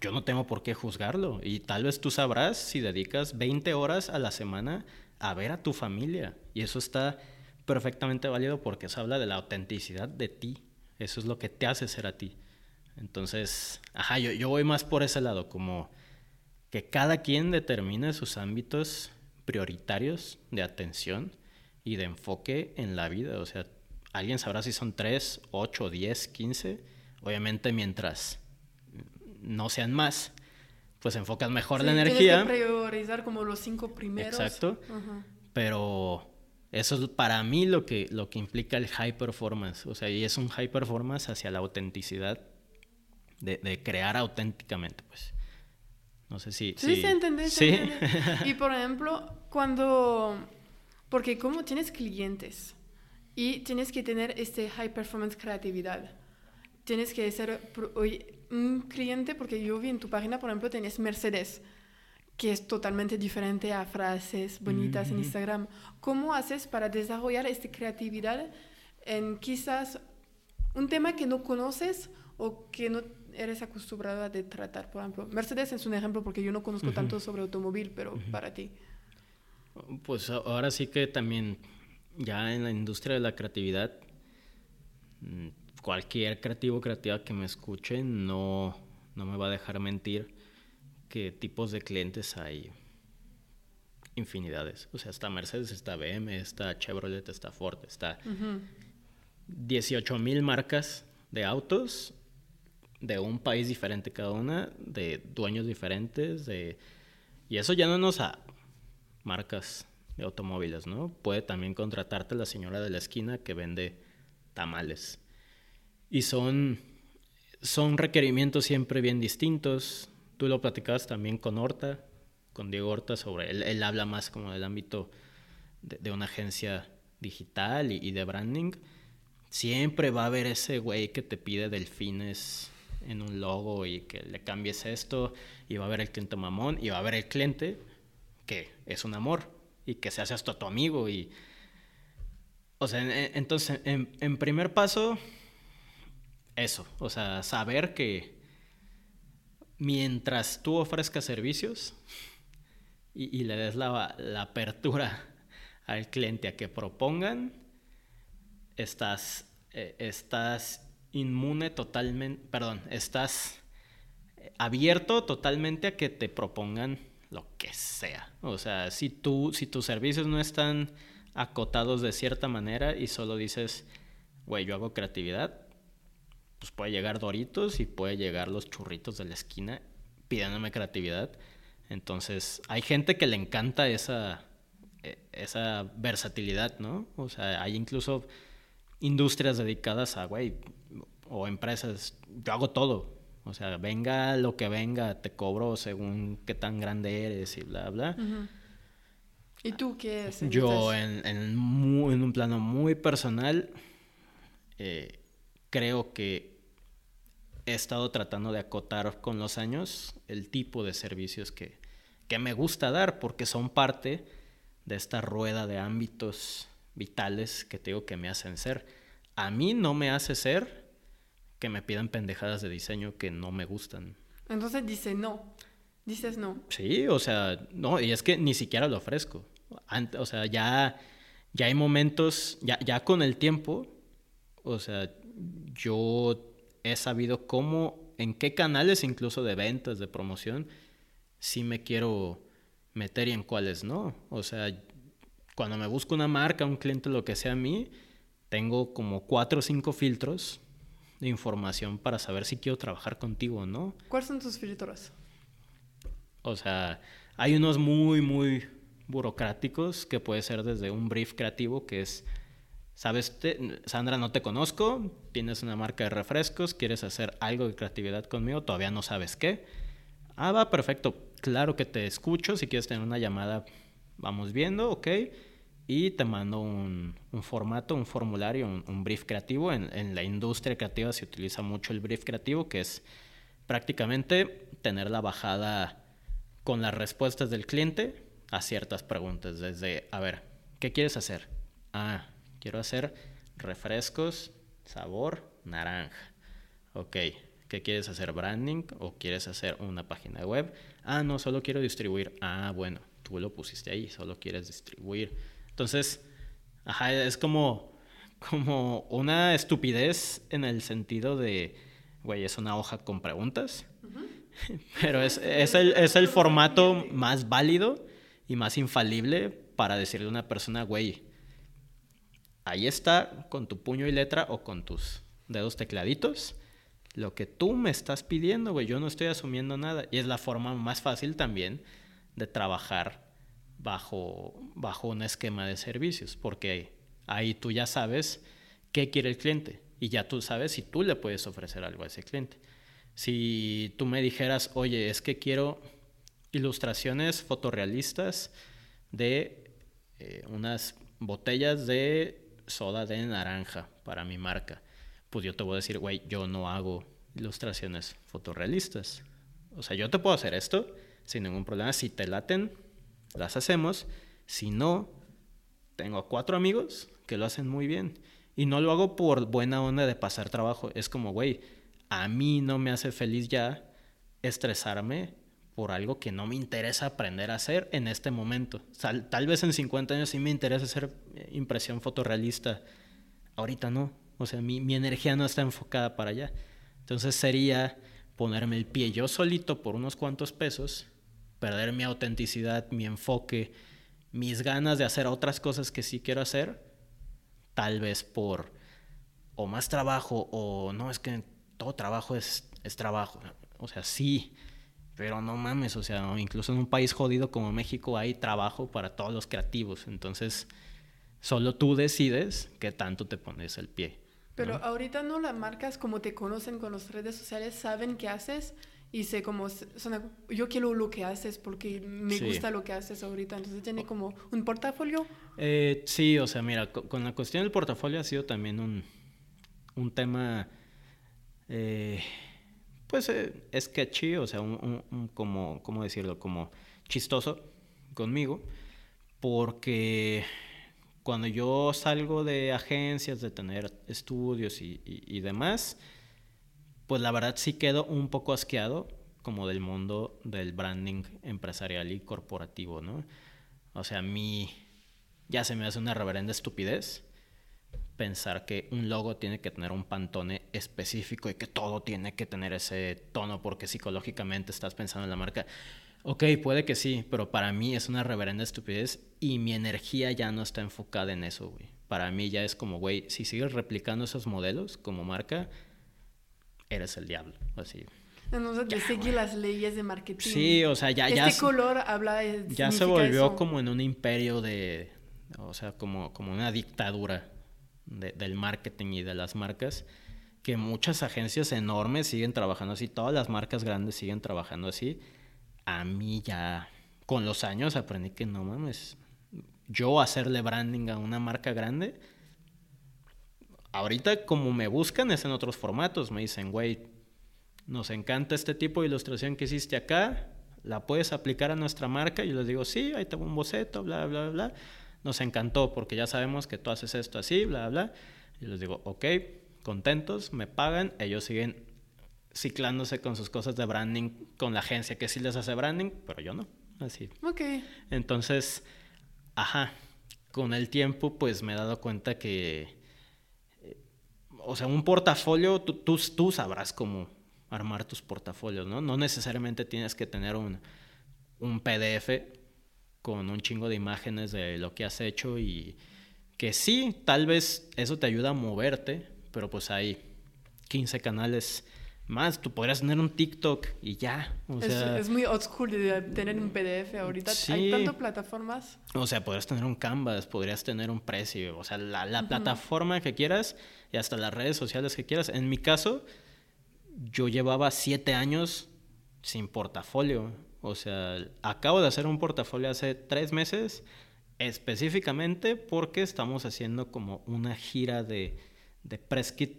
yo no tengo por qué juzgarlo. Y tal vez tú sabrás si dedicas 20 horas a la semana a ver a tu familia. Y eso está perfectamente válido porque eso habla de la autenticidad de ti. Eso es lo que te hace ser a ti. Entonces, ajá, yo, yo voy más por ese lado, como que cada quien determine sus ámbitos prioritarios de atención y de enfoque en la vida. O sea, alguien sabrá si son 3, 8, 10, 15. Obviamente mientras no sean más, pues enfocas mejor la energía. Tienes que priorizar como los cinco primeros. Exacto. Pero eso es para mí lo que, lo que implica el high performance. O sea, y es un high performance hacia la autenticidad de, crear auténticamente, pues. No sé si... Sí, se entiende, ¿Sí? Y por ejemplo, cuando... Porque como tienes clientes y tienes que tener este high performance creatividad, tienes que ser un cliente, porque yo vi en tu página, por ejemplo, tienes Mercedes, que es totalmente diferente a frases bonitas en Instagram. ¿Cómo haces para desarrollar esta creatividad en quizás un tema que no conoces o que no eres acostumbrada de tratar? Por ejemplo, Mercedes es un ejemplo porque yo no conozco tanto sobre automóvil, pero para ti. Pues ahora sí que también ya en la industria de la creatividad, mm, cualquier creativo creativa que me escuche no, no me va a dejar mentir que tipos de clientes hay infinidades. O sea, está Mercedes, está BM, está Chevrolet, está Ford, está 18 mil marcas de autos de un país diferente cada una, de dueños diferentes, de... y eso ya no nos a marcas automóviles, ¿no? Puede también contratarte la señora de la esquina que vende tamales. Y son, son requerimientos siempre bien distintos. Tú lo platicabas también con Horta, con Diego Horta, sobre, él, él habla más como del ámbito de, una agencia digital y, y, de branding. Siempre va a haber ese güey que te pide delfines en un logo y que le cambies esto y va a haber el cliente mamón y va a haber el cliente que es un amor y que se hace hasta tu amigo y o sea entonces en, primer paso eso o sea saber que mientras tú ofrezcas servicios y, le des la, apertura al cliente a que propongan estás eh, estás inmune totalmente, perdón, estás abierto totalmente a que te propongan lo que sea. O sea, si tú, si tus servicios no están acotados de cierta manera y solo dices, güey, yo hago creatividad, pues puede llegar Doritos y puede llegar los churritos de la esquina pidiéndome creatividad. Entonces, hay gente que le encanta esa, e, esa versatilidad, ¿no? O sea, hay incluso industrias dedicadas a, güey, o empresas, yo hago todo. O sea, venga lo que venga, te cobro según qué tan grande eres y bla, bla. ¿Y tú qué es? Yo, en, en, en, un plano muy personal, eh, creo que he estado tratando de acotar con los años el tipo de servicios que, que me gusta dar, porque son parte de esta rueda de ámbitos vitales que tengo que me hacen ser. A mí no me hace ser que me pidan pendejadas de diseño que no me gustan. Entonces dice no. Dices no. Sí, o sea, no, y es que ni siquiera lo ofrezco. o sea, ya, ya hay momentos, ya, ya con el tiempo, o sea, yo he sabido cómo, en qué canales incluso de ventas, de promoción, sí me quiero meter y en cuáles no. O sea, cuando me busco una marca, un cliente, lo que sea a mí, tengo como cuatro o cinco filtros de información para saber si quiero trabajar contigo o no. ¿Cuáles son tus filtros? O sea, hay unos muy, muy burocráticos que puede ser desde un brief creativo que es, sabes, Sandra, no te conozco, tienes una marca de refrescos, quieres hacer algo de creatividad conmigo, todavía no sabes qué. Ah, va, perfecto, claro que te escucho, si quieres tener una llamada, vamos viendo, ok y te mando un, formato, un formulario, un, brief creativo. En, la industria creativa se utiliza mucho el brief creativo, que es prácticamente tener la bajada con las respuestas del cliente a ciertas preguntas. Desde, a ver, ¿qué quieres hacer? Ah, quiero hacer refrescos, sabor, naranja. Ok, ¿qué quieres hacer? ¿Branding o quieres hacer una página web? Ah, no, solo quiero distribuir. Ah, bueno, tú lo pusiste ahí, solo quieres distribuir entonces, ajá, es como, como una estupidez en el sentido de, güey, es una hoja con preguntas, pero es, es, el, es el formato más válido y más infalible para decirle a una persona, güey, ahí está con tu puño y letra o con tus dedos tecladitos lo que tú me estás pidiendo, güey. Yo no estoy asumiendo nada. Y es la forma más fácil también de trabajar bajo, bajo un esquema de servicios, porque ahí tú ya sabes qué quiere el cliente y ya tú sabes si tú le puedes ofrecer algo a ese cliente. Si tú me dijeras, oye, es que quiero ilustraciones fotorrealistas de eh, unas botellas de soda de naranja para mi marca, pues yo te voy a decir, güey, yo no hago ilustraciones fotorrealistas. O sea, yo te puedo hacer esto sin ningún problema. Si te laten, las hacemos. Si no, tengo cuatro amigos que lo hacen muy bien. Y no lo hago por buena onda de pasar trabajo. Es como, güey, a mí no me hace feliz ya estresarme por algo que no me interesa aprender a hacer en este momento. Tal, vez en 50 años sí me interesa hacer eh, impresión fotorrealista. Ahorita no. O sea, mi, mi energía no está enfocada para allá. Entonces sería ponerme el pie yo solito por unos cuantos pesos perder mi autenticidad, mi enfoque, mis ganas de hacer otras cosas que sí quiero hacer, tal vez por o más trabajo o no, es que todo trabajo es, es trabajo. O sea, sí, pero no mames, o sea, incluso en un país jodido como México hay trabajo para todos los creativos. Entonces, solo tú decides qué tanto te pones el pie. Pero ahorita no las marcas como te conocen con las redes sociales, saben qué haces y sé como, yo quiero lo que haces porque me gusta lo que haces ahorita, entonces tiene como un portafolio. Eh, sí, o sea, mira, con, la cuestión del portafolio ha sido también un, un tema, eh, pues, eh, sketchy, o sea, un, un, como, ¿cómo decirlo? Como chistoso conmigo, porque cuando yo salgo de agencias, de tener estudios y, y demás, pues la verdad sí quedo un poco asqueado como del mundo del branding empresarial y corporativo, ¿no? O sea, a mí ya se me hace una reverenda estupidez pensar que un logo tiene que tener un pantone específico y que todo tiene que tener ese tono porque psicológicamente estás pensando en la marca. Ok, puede que sí, pero para mí es una reverenda estupidez y mi energía ya no está enfocada en eso, güey. Para mí ya es como, güey, si sigues replicando esos modelos como marca, eres el diablo, así. No, de seguir las leyes de marketing. Sí, o sea, ya... Este ya color habla de... Ya se volvió como en un imperio de... O sea, como, como una dictadura del marketing y de las marcas, que muchas agencias enormes siguen trabajando así, todas las marcas grandes siguen trabajando así. A mí ya, con los años, aprendí que no mames, yo hacerle branding a una marca grande Ahorita como me buscan es en otros formatos, me dicen, güey, nos encanta este tipo de ilustración que hiciste acá, la puedes aplicar a nuestra marca. Y les digo, sí, ahí tengo un boceto, bla, bla, bla. Nos encantó porque ya sabemos que tú haces esto así, bla, bla. Y les digo, ok, contentos, me pagan, ellos siguen ciclándose con sus cosas de branding con la agencia que sí les hace branding, pero yo no, así. Ok. Entonces, ajá, con el tiempo pues me he dado cuenta que, o sea, un portafolio, tú, tú, sabrás cómo armar tus portafolios, ¿no? No necesariamente tienes que tener un, un PDF con un chingo de imágenes de lo que has hecho y que sí, tal vez eso te ayuda a moverte, pero pues hay 15 canales más, tú podrías tener un TikTok y ya. es, muy old school de tener un PDF ahorita. Hay tantas plataformas. O sea, podrías tener un Canvas, podrías tener un precio, o sea, la, plataforma que quieras y hasta las redes sociales que quieras. En mi caso, yo llevaba siete años sin portafolio. O sea, acabo de hacer un portafolio hace tres meses, específicamente porque estamos haciendo como una gira de, de press kit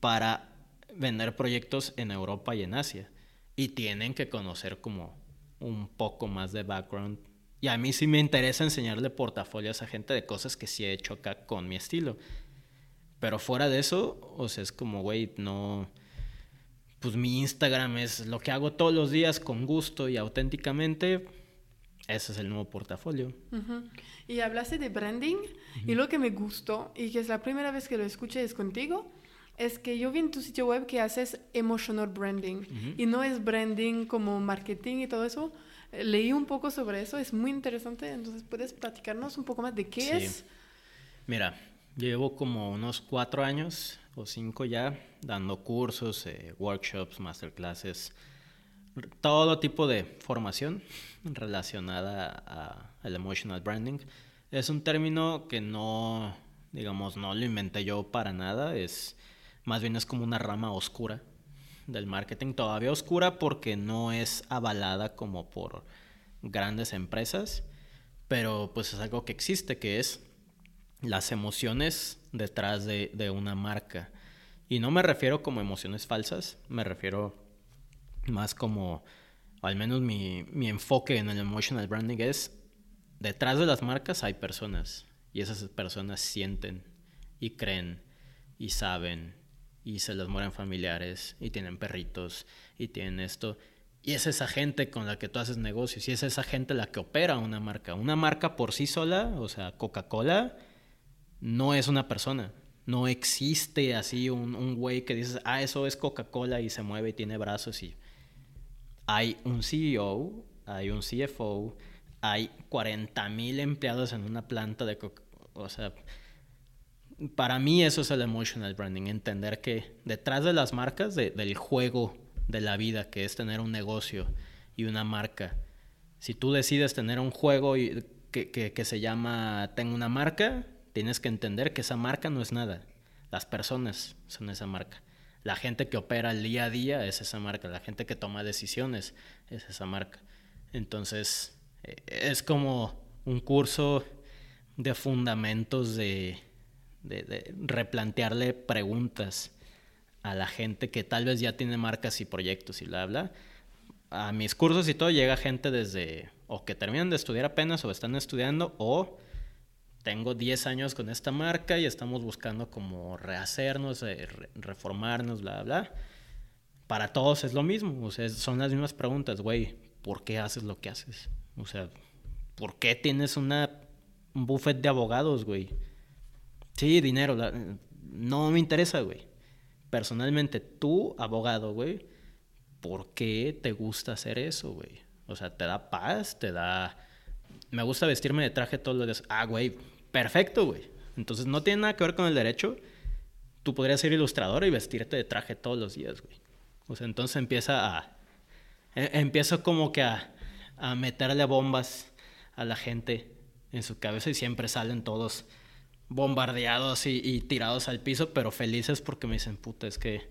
para vender proyectos en Europa y en Asia. Y tienen que conocer como un poco más de background. Y a mí sí me interesa enseñarle portafolios a gente de cosas que sí he hecho acá con mi estilo. Pero fuera de eso, o sea, es como, güey, no... Pues mi Instagram es lo que hago todos los días con gusto y auténticamente. Ese es el nuevo portafolio. Y hablaste de branding y lo que me gustó y que es la primera vez que lo escuché es contigo es que yo vi en tu sitio web que haces emotional branding y no es branding como marketing y todo eso. Leí un poco sobre eso, es muy interesante, entonces puedes platicarnos un poco más de qué es. Mira, llevo como unos cuatro años o cinco ya dando cursos, eh, workshops, masterclasses, todo tipo de formación relacionada al emotional branding. Es un término que no, digamos, no lo inventé yo para nada, es más bien es como una rama oscura del marketing, todavía oscura porque no es avalada como por grandes empresas, pero pues es algo que existe, que es las emociones detrás de, una marca. Y no me refiero como emociones falsas, me refiero más como, al menos mi, mi enfoque en el emotional branding es, detrás de las marcas hay personas y esas personas sienten y creen y saben y se les mueren familiares y tienen perritos y tienen esto. Y es esa gente con la que tú haces negocios y es esa gente la que opera una marca. Una marca por sí sola, o sea, Coca-Cola, no es una persona. No existe así un, un güey que dices, ah, eso es Coca-Cola y se mueve y tiene brazos y... Hay un CEO, hay un CFO, hay 40 mil empleados en una planta de Coca O sea, para mí eso es el emotional branding, entender que detrás de las marcas, del juego de la vida, que es tener un negocio y una marca, si tú decides tener un juego y, que, se llama Tengo una marca, tienes que entender que esa marca no es nada. Las personas son esa marca. La gente que opera el día a día es esa marca. La gente que toma decisiones es esa marca. Entonces, eh, es como un curso de fundamentos de, de, replantearle preguntas a la gente que tal vez ya tiene marcas y proyectos y bla, bla. A mis cursos y todo llega gente desde o que terminan de estudiar apenas o están estudiando o tengo 10 años con esta marca y estamos buscando como rehacernos, eh, reformarnos, bla, bla. Para todos es lo mismo, o sea, son las mismas preguntas, güey, ¿por qué haces lo que haces? O sea, ¿por qué tienes una, un buffet de abogados, güey? Sí, dinero. no me interesa, güey. Personalmente, tú, abogado, güey, ¿por qué te gusta hacer eso, güey? O sea, te da paz, te da... Me gusta vestirme de traje todos los días. Ah, güey, perfecto, güey. Entonces no tiene nada que ver con el derecho. Tú podrías ser ilustrador y vestirte de traje todos los días, güey. O sea, entonces empieza a... E, empiezo como que a, a meterle bombas a la gente en su cabeza y siempre salen todos bombardeados y, tirados al piso, pero felices porque me dicen, puta, es que,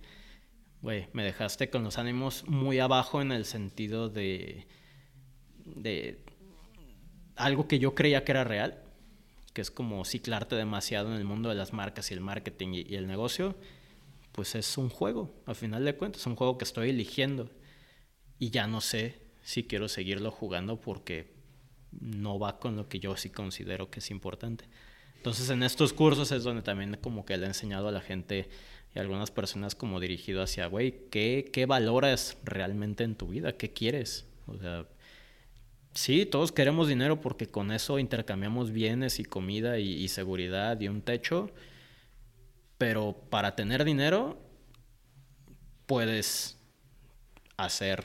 güey, me dejaste con los ánimos muy abajo en el sentido de, de algo que yo creía que era real, que es como ciclarte demasiado en el mundo de las marcas y el marketing y, el negocio, pues es un juego, al final de cuentas, es un juego que estoy eligiendo y ya no sé si quiero seguirlo jugando porque no va con lo que yo sí considero que es importante. Entonces en estos cursos es donde también como que le he enseñado a la gente y a algunas personas como dirigido hacia, güey, ¿qué, ¿qué valoras realmente en tu vida? ¿Qué quieres? O sea, sí, todos queremos dinero porque con eso intercambiamos bienes y comida y, seguridad y un techo. Pero para tener dinero puedes hacer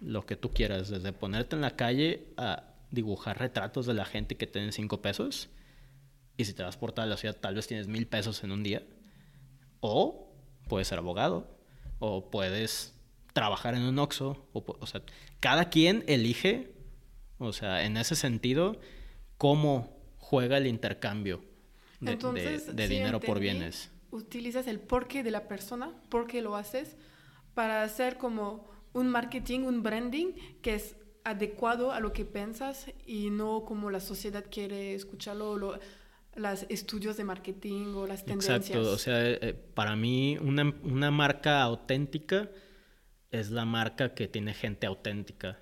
lo que tú quieras, desde ponerte en la calle a dibujar retratos de la gente que tienen cinco pesos. Y si te vas por toda la ciudad, tal vez tienes mil pesos en un día. O puedes ser abogado. O puedes trabajar en un Oxxo. O, sea, cada quien elige, o sea, en ese sentido, cómo juega el intercambio de, dinero por bienes. Utilizas el porqué de la persona, por qué lo haces, para hacer como un marketing, un branding que es adecuado a lo que piensas y no como la sociedad quiere escucharlo, los estudios de marketing o las tendencias. Exacto, o sea, eh, para mí una, una, marca auténtica es la marca que tiene gente auténtica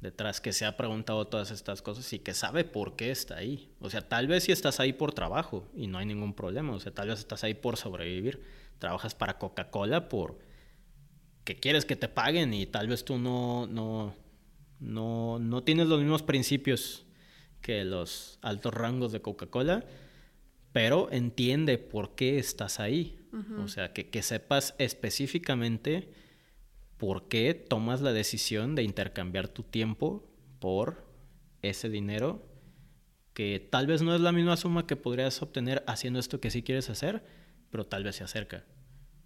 detrás, que se ha preguntado todas estas cosas y que sabe por qué está ahí. O sea, tal vez si estás ahí por trabajo y no hay ningún problema, o sea, tal vez estás ahí por sobrevivir, trabajas para Coca-Cola por que quieres que te paguen y tal vez tú no, no, no, no tienes los mismos principios que los altos rangos de Coca-Cola, pero entiende por qué estás ahí. O sea, que, que, sepas específicamente por qué tomas la decisión de intercambiar tu tiempo por ese dinero, que tal vez no es la misma suma que podrías obtener haciendo esto que sí quieres hacer, pero tal vez se acerca.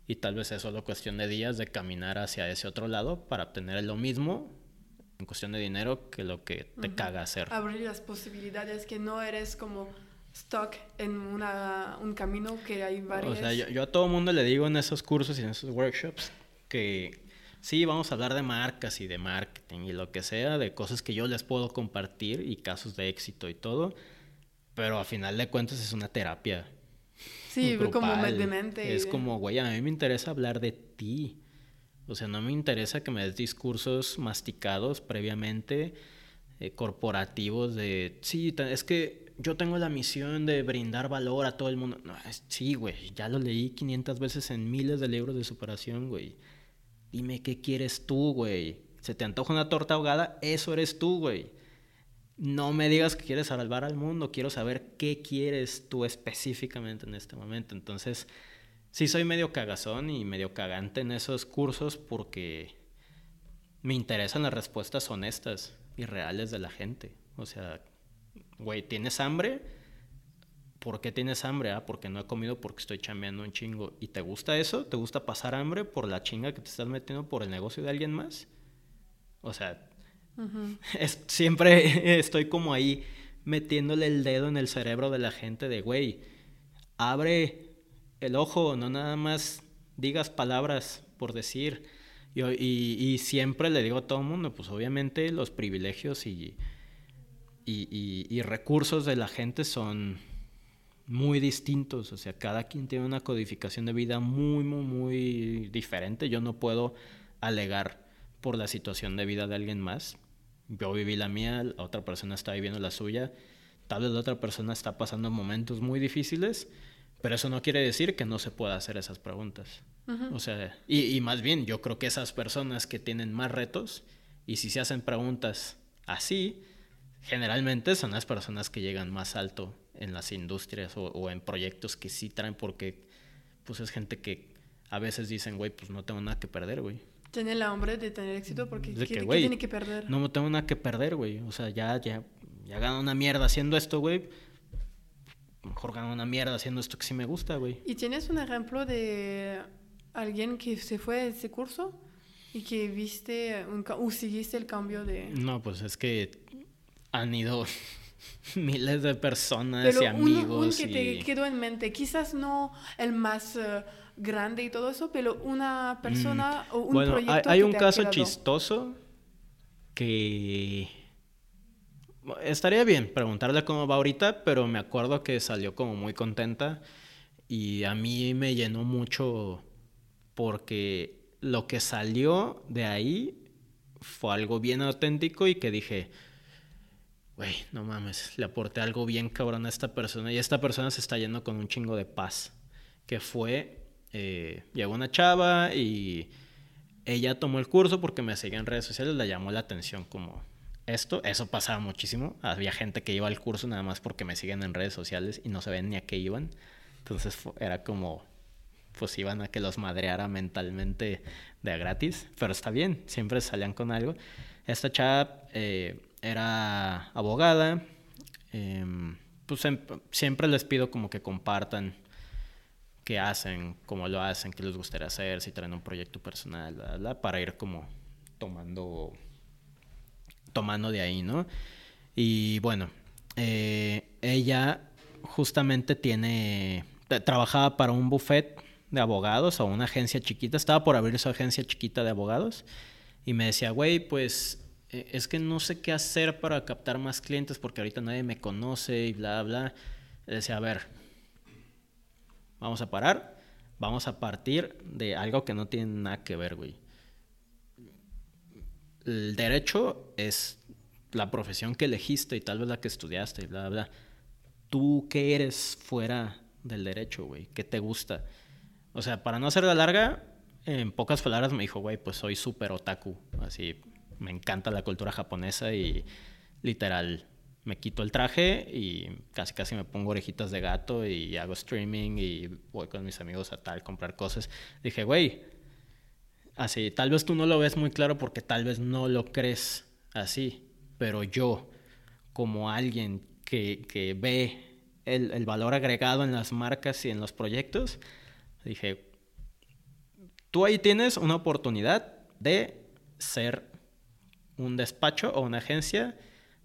Y tal vez es solo cuestión de días de caminar hacia ese otro lado para obtener lo mismo en cuestión de dinero que lo que te caga hacer. Abrir las posibilidades, que no eres como stuck en una, un camino que hay varios. O sea, yo, a todo mundo le digo en esos cursos y en esos workshops que sí, vamos a hablar de marcas y de marketing y lo que sea, de cosas que yo les puedo compartir y casos de éxito y todo, pero a final de cuentas es una terapia. Sí, como mente. Es como, güey, a mí me interesa hablar de ti. O sea, no me interesa que me des discursos masticados previamente, eh, corporativos de, sí, es que yo tengo la misión de brindar valor a todo el mundo. No, sí, güey, ya lo leí 500 veces en miles de libros de superación, güey. Dime qué quieres tú, güey. ¿Se te antoja una torta ahogada? Eso eres tú, güey. No me digas que quieres salvar al mundo, quiero saber qué quieres tú específicamente en este momento. Entonces, sí soy medio cagazón y medio cagante en esos cursos porque me interesan las respuestas honestas y reales de la gente. O sea, güey, ¿tienes hambre? ¿Por qué tienes hambre? Ah, porque no he comido porque estoy chambeando un chingo. ¿Y te gusta eso? ¿Te gusta pasar hambre por la chinga que te estás metiendo por el negocio de alguien más? O sea, es, siempre estoy como ahí metiéndole el dedo en el cerebro de la gente de, güey, abre el ojo, no nada más digas palabras por decir. Y, y, siempre le digo a todo el mundo, pues obviamente los privilegios y, y, recursos de la gente son muy distintos. O sea, cada quien tiene una codificación de vida muy, muy, muy diferente. Yo no puedo alegar por la situación de vida de alguien más. Yo viví la mía, la otra persona está viviendo la suya. Tal vez la otra persona está pasando momentos muy difíciles pero eso no quiere decir que no se pueda hacer esas preguntas. O sea, y, más bien, yo creo que esas personas que tienen más retos y si se hacen preguntas así, generalmente son las personas que llegan más alto en las industrias o, en proyectos que sí traen porque pues es gente que a veces dicen, güey, pues no tengo nada que perder, güey. Tiene la hambre de tener éxito porque ¿qué, tiene que perder? No tengo nada que perder, güey. O sea, ya, ya, ya gano una mierda haciendo esto, güey mejor gano una mierda haciendo esto que sí me gusta, güey. ¿Y tienes un ejemplo de alguien que se fue a ese curso y que viste un, o seguiste el cambio de...? No, pues es que han ido miles de personas y amigos. Un, que te quedó en mente, quizás no el más eh, grande y todo eso, pero una persona mm. o un bueno, proyecto. Hay, hay un caso chistoso que Estaría bien preguntarle cómo va ahorita, pero me acuerdo que salió como muy contenta y a mí me llenó mucho porque lo que salió de ahí fue algo bien auténtico y que dije, güey, no mames, le aporté algo bien cabrón a esta persona y esta persona se está yendo con un chingo de paz, que fue, eh, llegó una chava y ella tomó el curso porque me seguía en redes sociales, le llamó la atención como esto, eso pasaba muchísimo. Había gente que iba al curso nada más porque me siguen en redes sociales y no sabían ni a qué iban. Entonces era como, pues iban a que los madreara mentalmente de a gratis, pero está bien, siempre salían con algo. Esta chava eh, era abogada, em, pues em, siempre les pido como que compartan qué hacen, cómo lo hacen, qué les gustaría hacer, si traen un proyecto personal, para ir como tomando, tomando de ahí, ¿no? Y bueno, eh, ella justamente tiene, trabajaba para un buffet de abogados o una agencia chiquita, estaba por abrir su agencia chiquita de abogados y me decía, güey, pues eh, es que no sé qué hacer para captar más clientes porque ahorita nadie me conoce y bla, bla. Le decía, a ver, vamos a parar, vamos a partir de algo que no tiene nada que ver, güey. El derecho es la profesión que elegiste y tal vez la que estudiaste y bla, bla. ¿Tú qué eres fuera del derecho, güey? ¿Qué te gusta? O sea, para no hacer la larga, en pocas palabras me dijo, güey, pues soy súper otaku. Así, me encanta la cultura japonesa y literal, me quito el traje y casi casi me pongo orejitas de gato y hago streaming y voy con mis amigos a tal comprar cosas. Dije, güey, así, tal vez tú no lo ves muy claro porque tal vez no lo crees así, pero yo, como alguien que, que ve el, el valor agregado en las marcas y en los proyectos, dije, tú ahí tienes una oportunidad de ser un despacho o una agencia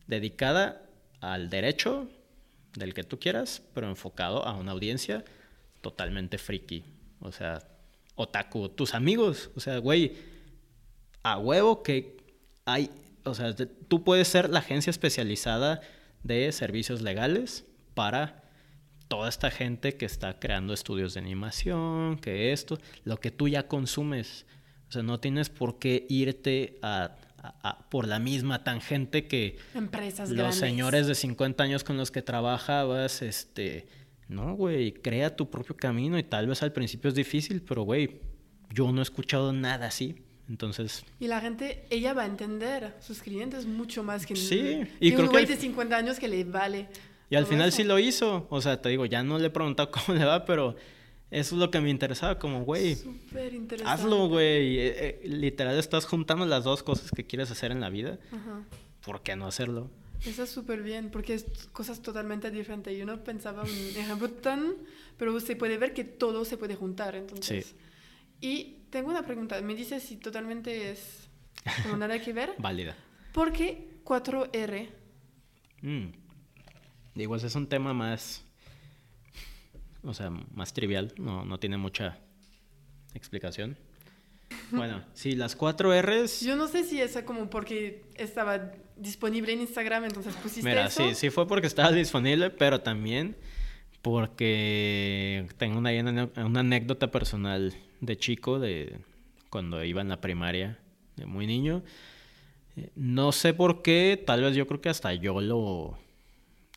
dedicada al derecho del que tú quieras, pero enfocado a una audiencia totalmente friki. O sea, otaku, tus amigos. O sea, güey, a huevo que hay, o sea, tú puedes ser la agencia especializada de servicios legales para toda esta gente que está creando estudios de animación, que esto, lo que tú ya consumes. O sea, no tienes por qué irte a por la misma tangente que los señores de 50 años con los que trabajabas, este, no, güey, crea tu propio camino y tal vez al principio es difícil, pero güey, yo no he escuchado nada así. Entonces... Y la gente, ella va a entender sus clientes mucho más que, sí, y un güey de 50 años que le vale. Y al final sí lo hizo. O sea, te digo, ya no le he preguntado cómo le va, pero eso es lo que me interesaba, como, güey. Súper interesante. Hazlo, güey. Eh, eh, literal, estás juntando las dos cosas que quieres hacer en la vida. Ajá. ¿Por qué no hacerlo? Eso es súper bien, porque es cosas totalmente diferentes. Yo no pensaba un ejemplo tan... Pero se puede ver que todo se puede juntar, entonces. Sí. Y tengo una pregunta. Me dices si totalmente es como nada que ver. Válida. ¿Por qué 4R? Mm. Digo, ese es un tema más o sea, más trivial, no, no tiene mucha explicación. Bueno, sí, las cuatro R's. Yo no sé si esa como porque estaba disponible en Instagram, entonces pusiste Mira, sí, sí fue porque estaba disponible, pero también porque tengo una, una anécdota personal de chico, de cuando iba en la primaria, de muy niño. No sé por qué, tal vez yo creo que hasta yo lo,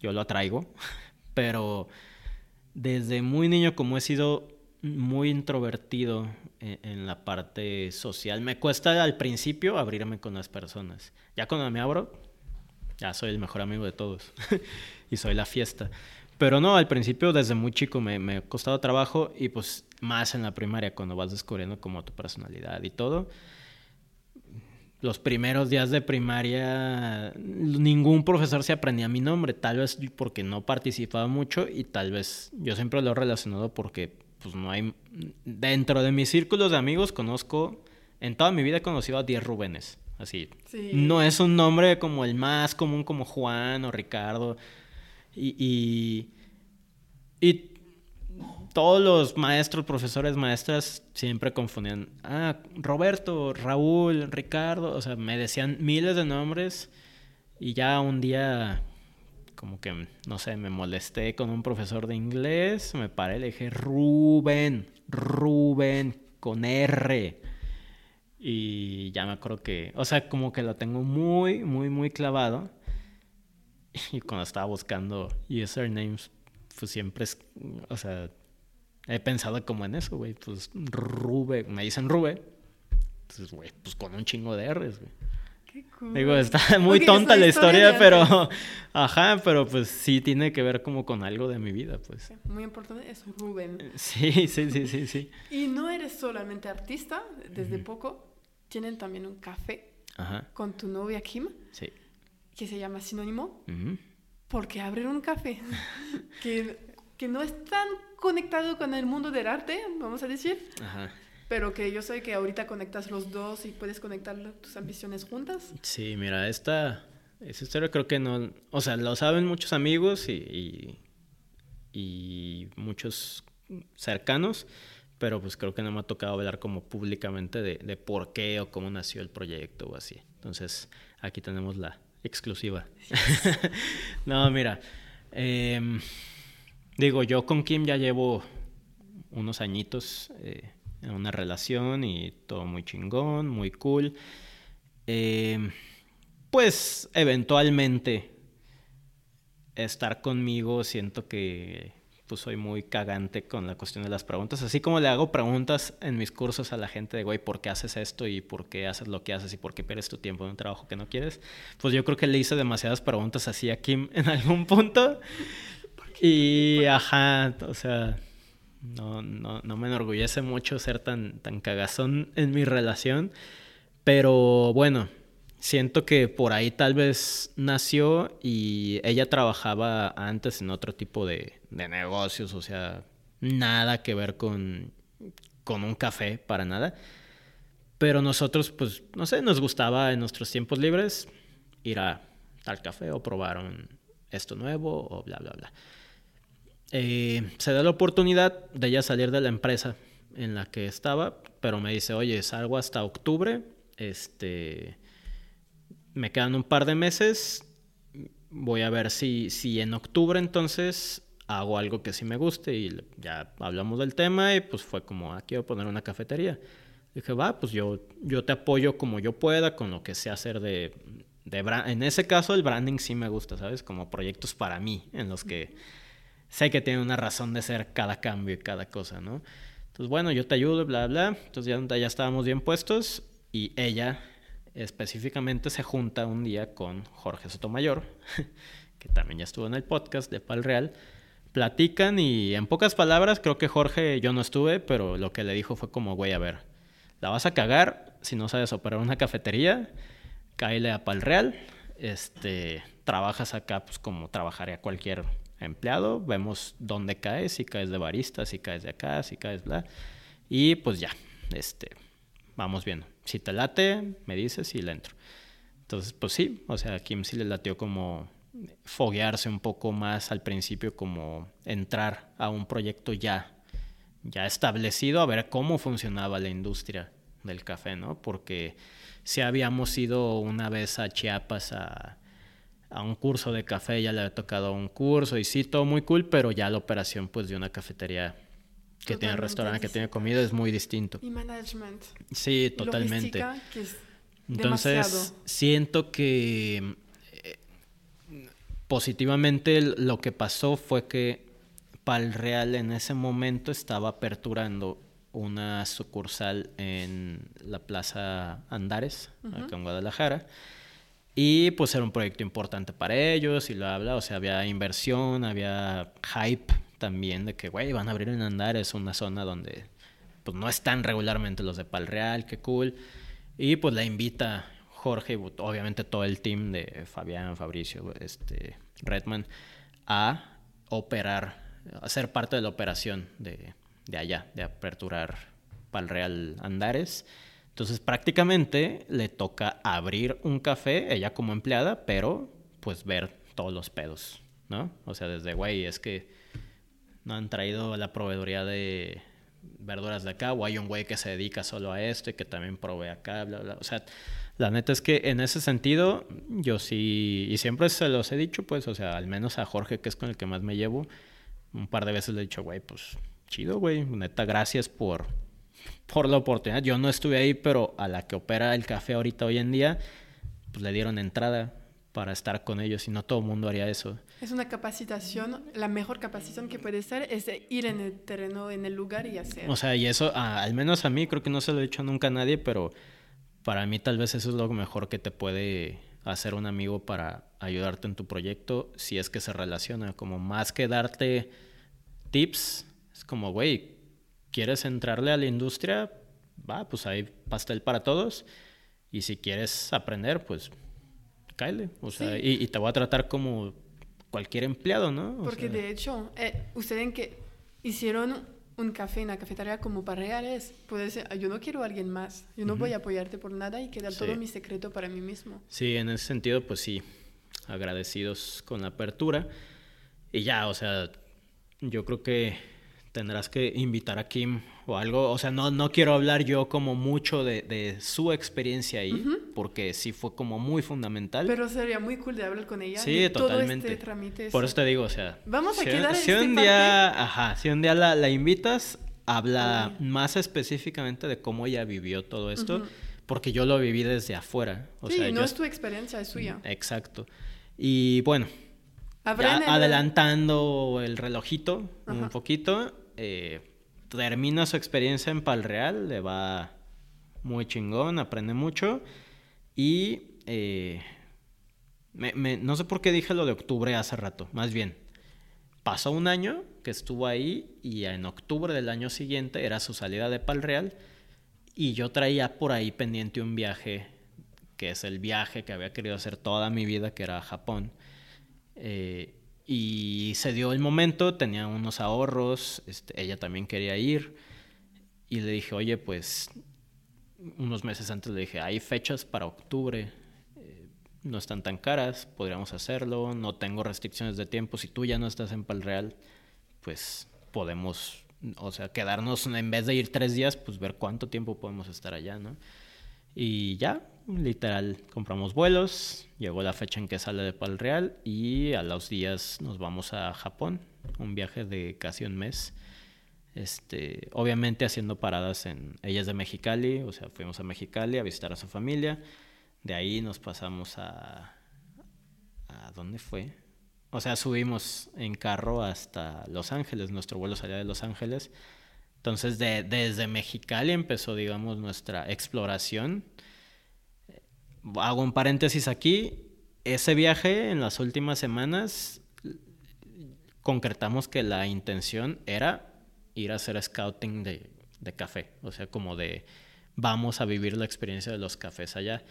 yo lo atraigo, pero desde muy niño, como he sido muy introvertido en, la parte social, me cuesta al principio abrirme con las personas. Ya cuando me abro, ya soy el mejor amigo de todos y soy la fiesta. Pero no, al principio desde muy chico me, me ha costado trabajo y pues más en la primaria cuando vas descubriendo como tu personalidad y todo los primeros días de primaria ningún profesor se aprendía mi nombre, tal vez porque no participaba mucho y tal vez yo siempre lo he relacionado porque pues no hay dentro de mis círculos de amigos conozco en toda mi vida he conocido a 10 Rubénes, así. No es un nombre como el más común como Juan o Ricardo y, y, y todos los maestros, profesores, maestras siempre confundían, ah, Roberto, Raúl, Ricardo, o sea, me decían miles de nombres y ya un día como que, no sé, me molesté con un profesor de inglés, me paré y le dije, Rubén, Rubén, con R. Y ya me acuerdo que, o sea, como que lo tengo muy, muy, muy clavado. Y cuando estaba buscando usernames, pues siempre es, o sea, he pensado como en eso, güey. Pues Rube, me dicen Rube. Entonces, güey, pues con un chingo de R's, güey. Digo, está muy tonta la historia, pero ajá, pero pues sí tiene que ver como con algo de mi vida, pues. Muy importante es Rubén. Sí, sí, sí, sí, sí. Y no eres solamente artista, desde poco tienen también un café con tu novia Kim, sí. que se llama Sinónimo, porque abren un café que, que no es tan conectado con el mundo del arte, vamos a decir. Ajá pero que yo sé que ahorita conectas los dos y puedes conectar tus ambiciones juntas. Sí, mira, esta, esta historia creo que no, o sea, lo saben muchos amigos y, y, muchos cercanos, pero pues creo que no me ha tocado hablar como públicamente de, de, por qué o cómo nació el proyecto o así. Entonces, aquí tenemos la exclusiva. no, mira, em, digo, yo con Kim ya llevo unos añitos. Eh, en una relación y todo muy chingón, muy cool. Eh, pues eventualmente estar conmigo siento que pues soy muy cagante con la cuestión de las preguntas, así como le hago preguntas en mis cursos a la gente de, güey, ¿por qué haces esto y por qué haces lo que haces y por qué pierdes tu tiempo en un trabajo que no quieres? Pues yo creo que le hice demasiadas preguntas así a Kim en algún punto. Y, ajá, o sea, no, no, no me enorgullece mucho ser tan, tan cagazón en mi relación. Pero bueno, siento que por ahí tal vez nació y ella trabajaba antes en otro tipo de, de negocios, o sea, nada que ver con, con un café, para nada. Pero nosotros, pues, no sé, nos gustaba en nuestros tiempos libres ir a tal café o probar esto nuevo o bla, bla, bla. Eh, se da la oportunidad de ella salir de la empresa en la que estaba, pero me dice, oye, salgo hasta octubre, este, me quedan un par de meses, voy a ver si, si en octubre entonces hago algo que sí me guste y ya hablamos del tema y pues fue como, ah, quiero poner una cafetería. Dije, va, pues yo, yo te apoyo como yo pueda con lo que sé hacer de, de En ese caso el branding sí me gusta, ¿sabes? Como proyectos para mí en los que sé que tiene una razón de ser cada cambio y cada cosa, ¿no? Entonces, bueno, yo te ayudo, bla, bla. Entonces ya, ya estábamos bien puestos y ella específicamente se junta un día con Jorge Sotomayor, que también ya estuvo en el podcast de Pal Real. Platican y en pocas palabras, creo que Jorge, yo no estuve, pero lo que le dijo fue como, güey, a ver, la vas a cagar si no sabes operar una cafetería, cáele a Pal Real, este, trabajas acá pues como trabajaría cualquier empleado, vemos dónde caes, si caes de barista, si caes de acá, si caes bla. Y pues ya, este, vamos viendo. Si te late, me dices y le entro. Entonces, pues sí, o sea, a Kim sí le latió como foguearse un poco más al principio, como entrar a un proyecto ya, ya establecido, a ver cómo funcionaba la industria del café, ¿no? Porque si habíamos ido una vez a Chiapas a a un curso de café, ya le había tocado un curso y sí, todo muy cool, pero ya la operación pues de una cafetería que tiene restaurante, que tiene comida es muy distinto. Y management. Sí, totalmente. Entonces, siento que eh, positivamente lo que pasó fue que Pal Real en ese momento estaba aperturando una sucursal en la Plaza Andares, acá en Guadalajara. Y pues era un proyecto importante para ellos y lo habla, o sea, había inversión, había hype también de que, güey, van a abrir en Andares, una zona donde pues no están regularmente los de Pal Real, qué cool. Y pues la invita Jorge, obviamente todo el team de Fabián, Fabricio, este, Redman, a operar, a ser parte de la operación de, de allá, de aperturar Pal Real Andares. Entonces prácticamente le toca abrir un café, ella como empleada, pero pues ver todos los pedos, ¿no? O sea, desde, güey, es que no han traído la proveeduría de verduras de acá, o hay un güey que se dedica solo a esto y que también provee acá, bla, bla. O sea, la neta es que en ese sentido, yo sí, y siempre se los he dicho, pues, o sea, al menos a Jorge, que es con el que más me llevo, un par de veces le he dicho, güey, pues, chido, güey, neta, gracias por por la oportunidad. Yo no estuve ahí, pero a la que opera el café ahorita hoy en día, pues le dieron entrada para estar con ellos y no todo el mundo haría eso. Es una capacitación, la mejor capacitación que puede ser es ir en el terreno, en el lugar y hacer. O sea, y eso, al menos a mí, creo que no se lo he dicho nunca a nadie, pero para mí tal vez eso es lo mejor que te puede hacer un amigo para ayudarte en tu proyecto si es que se relaciona, como más que darte tips, es como, güey, ¿quieres entrarle a la industria? Va, pues hay pastel para todos. Y si quieres aprender, pues cáele. O sea, y, te voy a tratar como cualquier empleado, ¿no? Porque de hecho, eh, ustedes que hicieron un café en la cafetería como para reales, puede ser, yo no quiero a alguien más, yo no voy a apoyarte por nada y quedar todo mi secreto para mí mismo. Sí, en ese sentido, pues sí, agradecidos con la apertura. Y ya, o sea, yo creo que tendrás que invitar a Kim o algo. O sea, no, no quiero hablar yo como mucho de, su experiencia ahí, porque sí fue como muy fundamental. Pero sería muy cool de hablar con ella. Sí, totalmente. Este Por eso te digo, o sea. Vamos a quedar si un día, ajá, si un día la, invitas, habla más específicamente de cómo ella vivió todo esto, porque yo lo viví desde afuera. O sí, no es tu experiencia, es suya. Exacto. Y bueno, adelantando el relojito un poquito, eh, termina su experiencia en Pal Real, le va muy chingón, aprende mucho y eh, no sé por qué dije lo de octubre hace rato, más bien, pasó un año que estuvo ahí y en octubre del año siguiente era su salida de Pal Real y yo traía por ahí pendiente un viaje que es el viaje que había querido hacer toda mi vida, que era a Japón. Eh, y se dio el momento, tenía unos ahorros, este, ella también quería ir. Y le dije, oye, pues unos meses antes le dije, hay fechas para octubre, eh, no están tan caras, podríamos hacerlo, no tengo restricciones de tiempo, si tú ya no estás en Palreal, pues podemos, o sea, quedarnos, en vez de ir tres días, pues ver cuánto tiempo podemos estar allá, ¿no? Y ya, literal, compramos vuelos, llegó la fecha en que sale de Pal Real y a los días nos vamos a Japón, un viaje de casi un mes. Este, obviamente haciendo paradas en ellas de Mexicali, o sea, fuimos a Mexicali a visitar a su familia. De ahí nos pasamos a ¿a dónde fue? O sea, subimos en carro hasta Los Ángeles, nuestro vuelo salía de Los Ángeles. Entonces, de, desde Mexicali empezó, digamos, nuestra exploración hago un paréntesis aquí. Ese viaje en las últimas semanas concretamos que la intención era ir a hacer scouting de, café, o sea, como de vamos a vivir la experiencia de los cafés allá.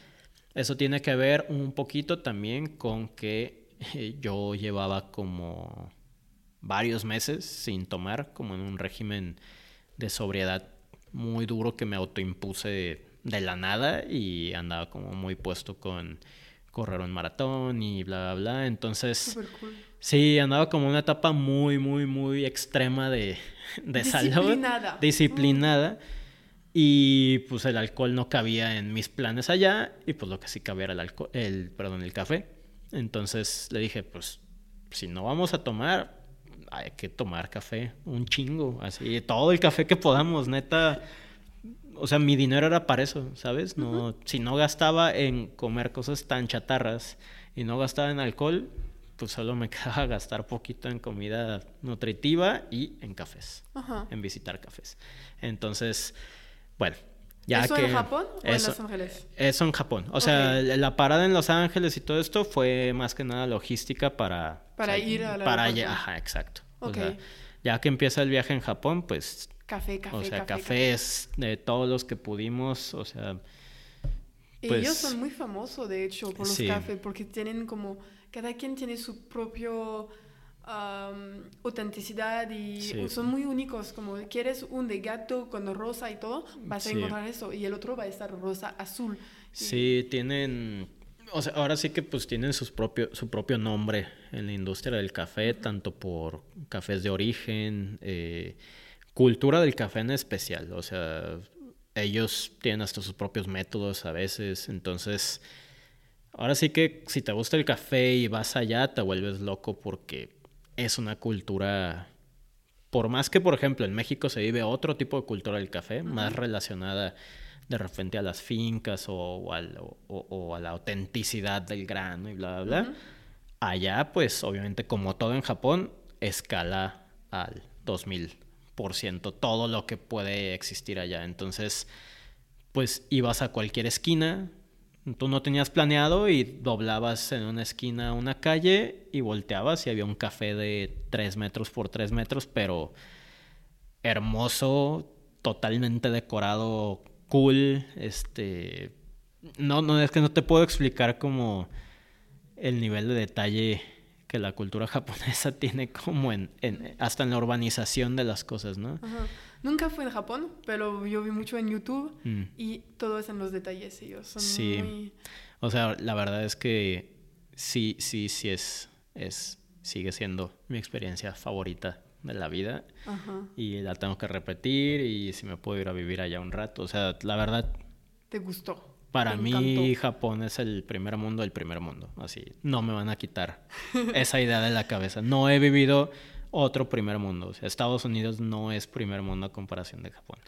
Eso tiene que ver un poquito también con que eh, yo llevaba como varios meses sin tomar, como en un régimen de sobriedad muy duro que me autoimpuse de la nada y andaba como muy puesto con correr un maratón y bla, bla, bla. Entonces, sí, andaba como una etapa muy, muy, muy extrema de, de disciplinada. salud. Disciplinada. Y pues el alcohol no cabía en mis planes allá y pues lo que sí cabía era el alcohol, el, perdón, el café. Entonces le dije, pues si no vamos a tomar, hay que tomar café, un chingo, así, todo el café que podamos, neta o sea, mi dinero era para eso, ¿sabes? No, Si no gastaba en comer cosas tan chatarras y no gastaba en alcohol, pues solo me quedaba gastar poquito en comida nutritiva y en cafés, en visitar cafés. Entonces, bueno, ya ¿Eso que... en Japón o en Los Ángeles? Eso en Japón. O sea, la parada en Los Ángeles y todo esto fue más que nada logística para... Para ir a la... Para allá, ajá, exacto. O sea, ya que empieza el viaje en Japón, pues Café, café, O sea, café, cafés de todos los que pudimos, o sea... Pues, Ellos son muy famosos, de hecho, por los cafés, porque tienen como... Cada quien tiene su propio... autenticidad y son muy únicos. Como quieres un de gato con rosa y todo, vas a encontrar eso. Y el otro va a estar rosa, azul. Sí, tienen. O sea, ahora sí que pues tienen sus propio, su propio nombre en la industria del café, tanto por cafés de origen, eh, cultura del café en especial. O sea, ellos tienen hasta sus propios métodos a veces. Entonces, ahora sí que si te gusta el café y vas allá, te vuelves loco porque es una cultura... Por más que, por ejemplo, en México se vive otro tipo de cultura del café, más relacionada de repente a las fincas o, a la autenticidad del grano y bla, bla, bla. Allá, pues, obviamente, como todo en Japón, escala al 2000 todo lo que puede existir allá. Entonces, pues ibas a cualquier esquina, tú no tenías planeado y doblabas en una esquina una calle y volteabas y había un café de 3 metros por 3 metros, pero hermoso, totalmente decorado, cool, este... No, no, es que no te puedo explicar como el nivel de detalle que la cultura japonesa tiene como en, hasta en la urbanización de las cosas, ¿no? Nunca fui en Japón, pero yo vi mucho en YouTube mm. y todo es en los detalles ellos. Son sí. O sea, la verdad es que sí, sí, sí es, es, sigue siendo mi experiencia favorita de la vida. Y la tengo que repetir y si me puedo ir a vivir allá un rato. O sea, la verdad. ¿Te gustó? Para mí Japón es el primer mundo del primer mundo. Así, no me van a quitar esa idea de la cabeza. No he vivido otro primer mundo. O sea, Estados Unidos no es primer mundo a comparación de Japón.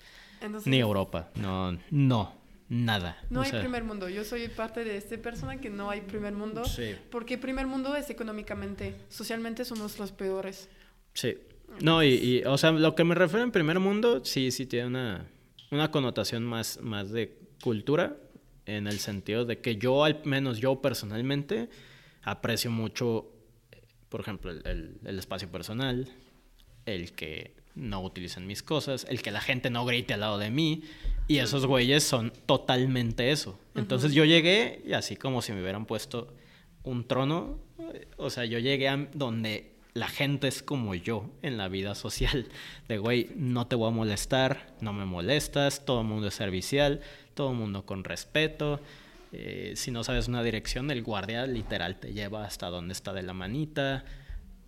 Ni Europa. No, no, nada. No hay primer mundo. Yo soy parte de esta persona que no hay primer mundo. Sí. Porque primer mundo es económicamente, socialmente somos los peores. Sí. No, y, o sea, lo que me refiero en primer mundo, sí, sí tiene una, una connotación más, más de cultura, en el sentido de que yo, al menos yo personalmente, aprecio mucho por ejemplo, el, espacio personal, el que no utilicen mis cosas, el que la gente no grite al lado de mí. Y esos güeyes son totalmente eso. Entonces yo llegué y así como si me hubieran puesto un trono, o sea, yo llegué a donde la gente es como yo en la vida social. De güey, no te voy a molestar, no me molestas, todo el mundo es servicial, todo el mundo con respeto. Eh, si no sabes una dirección, el guardia literal te lleva hasta donde está de la manita,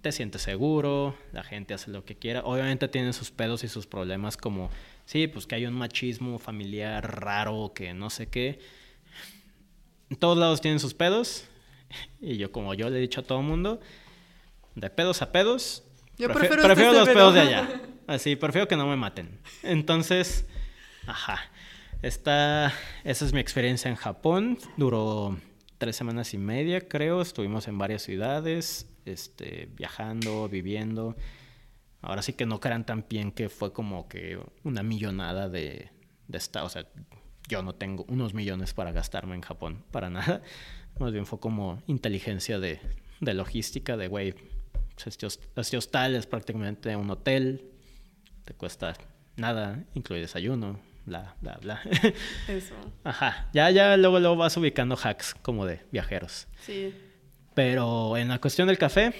te sientes seguro, la gente hace lo que quiera. Obviamente tienen sus pedos y sus problemas como, sí, pues que hay un machismo familiar raro, que no sé qué. En todos lados tienen sus pedos. Y yo, como yo le he dicho a todo el mundo, de pedos a pedos, yo prefiero, prefiero los pedos de allá. Así, prefiero que no me maten. Entonces, ajá. Esta, esa es mi experiencia en Japón. Duró tres semanas y media, creo. Estuvimos en varias ciudades, este, viajando, viviendo. Ahora sí que no crean tan bien que fue como que una millonada de, de esta. O sea, yo no tengo unos millones para gastarme en Japón, para nada. Más bien fue como inteligencia de, de logística, de güey, este, este hostal es prácticamente un hotel, te cuesta nada, incluye desayuno, bla, bla, bla. Eso. Ajá. Ya, ya luego, luego vas ubicando hacks como de viajeros. Sí. Pero en la cuestión del café,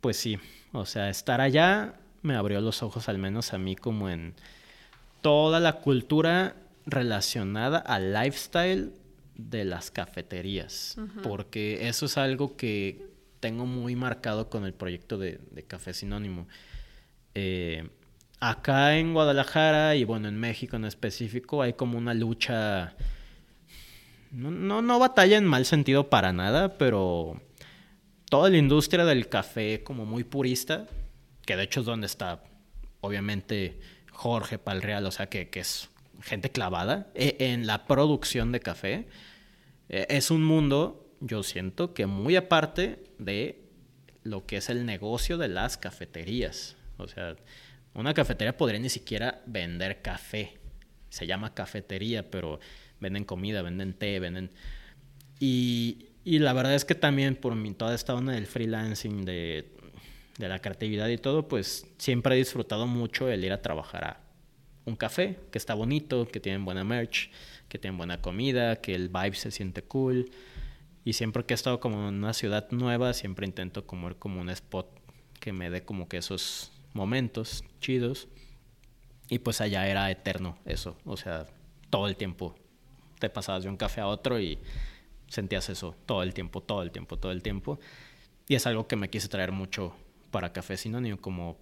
pues sí. O sea, estar allá me abrió los ojos al menos a mí como en toda la cultura relacionada al lifestyle de las cafeterías. Porque eso es algo que tengo muy marcado con el proyecto de, de Café Sinónimo. Eh, acá en Guadalajara y bueno, en México en específico hay como una lucha, no, no, batalla en mal sentido para nada, pero toda la industria del café como muy purista, que de hecho es donde está obviamente Jorge Palreal, o sea que, es gente clavada e, en la producción de café, e, es un mundo, yo siento, que muy aparte de lo que es el negocio de las cafeterías. O sea, una cafetería podría ni siquiera vender café. Se llama cafetería, pero venden comida, venden té, venden... Y, la verdad es que también por mi, toda esta onda del freelancing, de, de la creatividad y todo, pues siempre he disfrutado mucho el ir a trabajar a un café, que está bonito, que tienen buena merch, que tienen buena comida, que el vibe se siente cool. Y siempre que he estado como en una ciudad nueva, siempre intento comer como un spot que me dé como que esos momentos chidos. Y pues allá era eterno eso, o sea, todo el tiempo te pasabas de un café a otro y sentías eso todo el tiempo, todo el tiempo, todo el tiempo. Y es algo que me quise traer mucho para Café Sinónimo, como,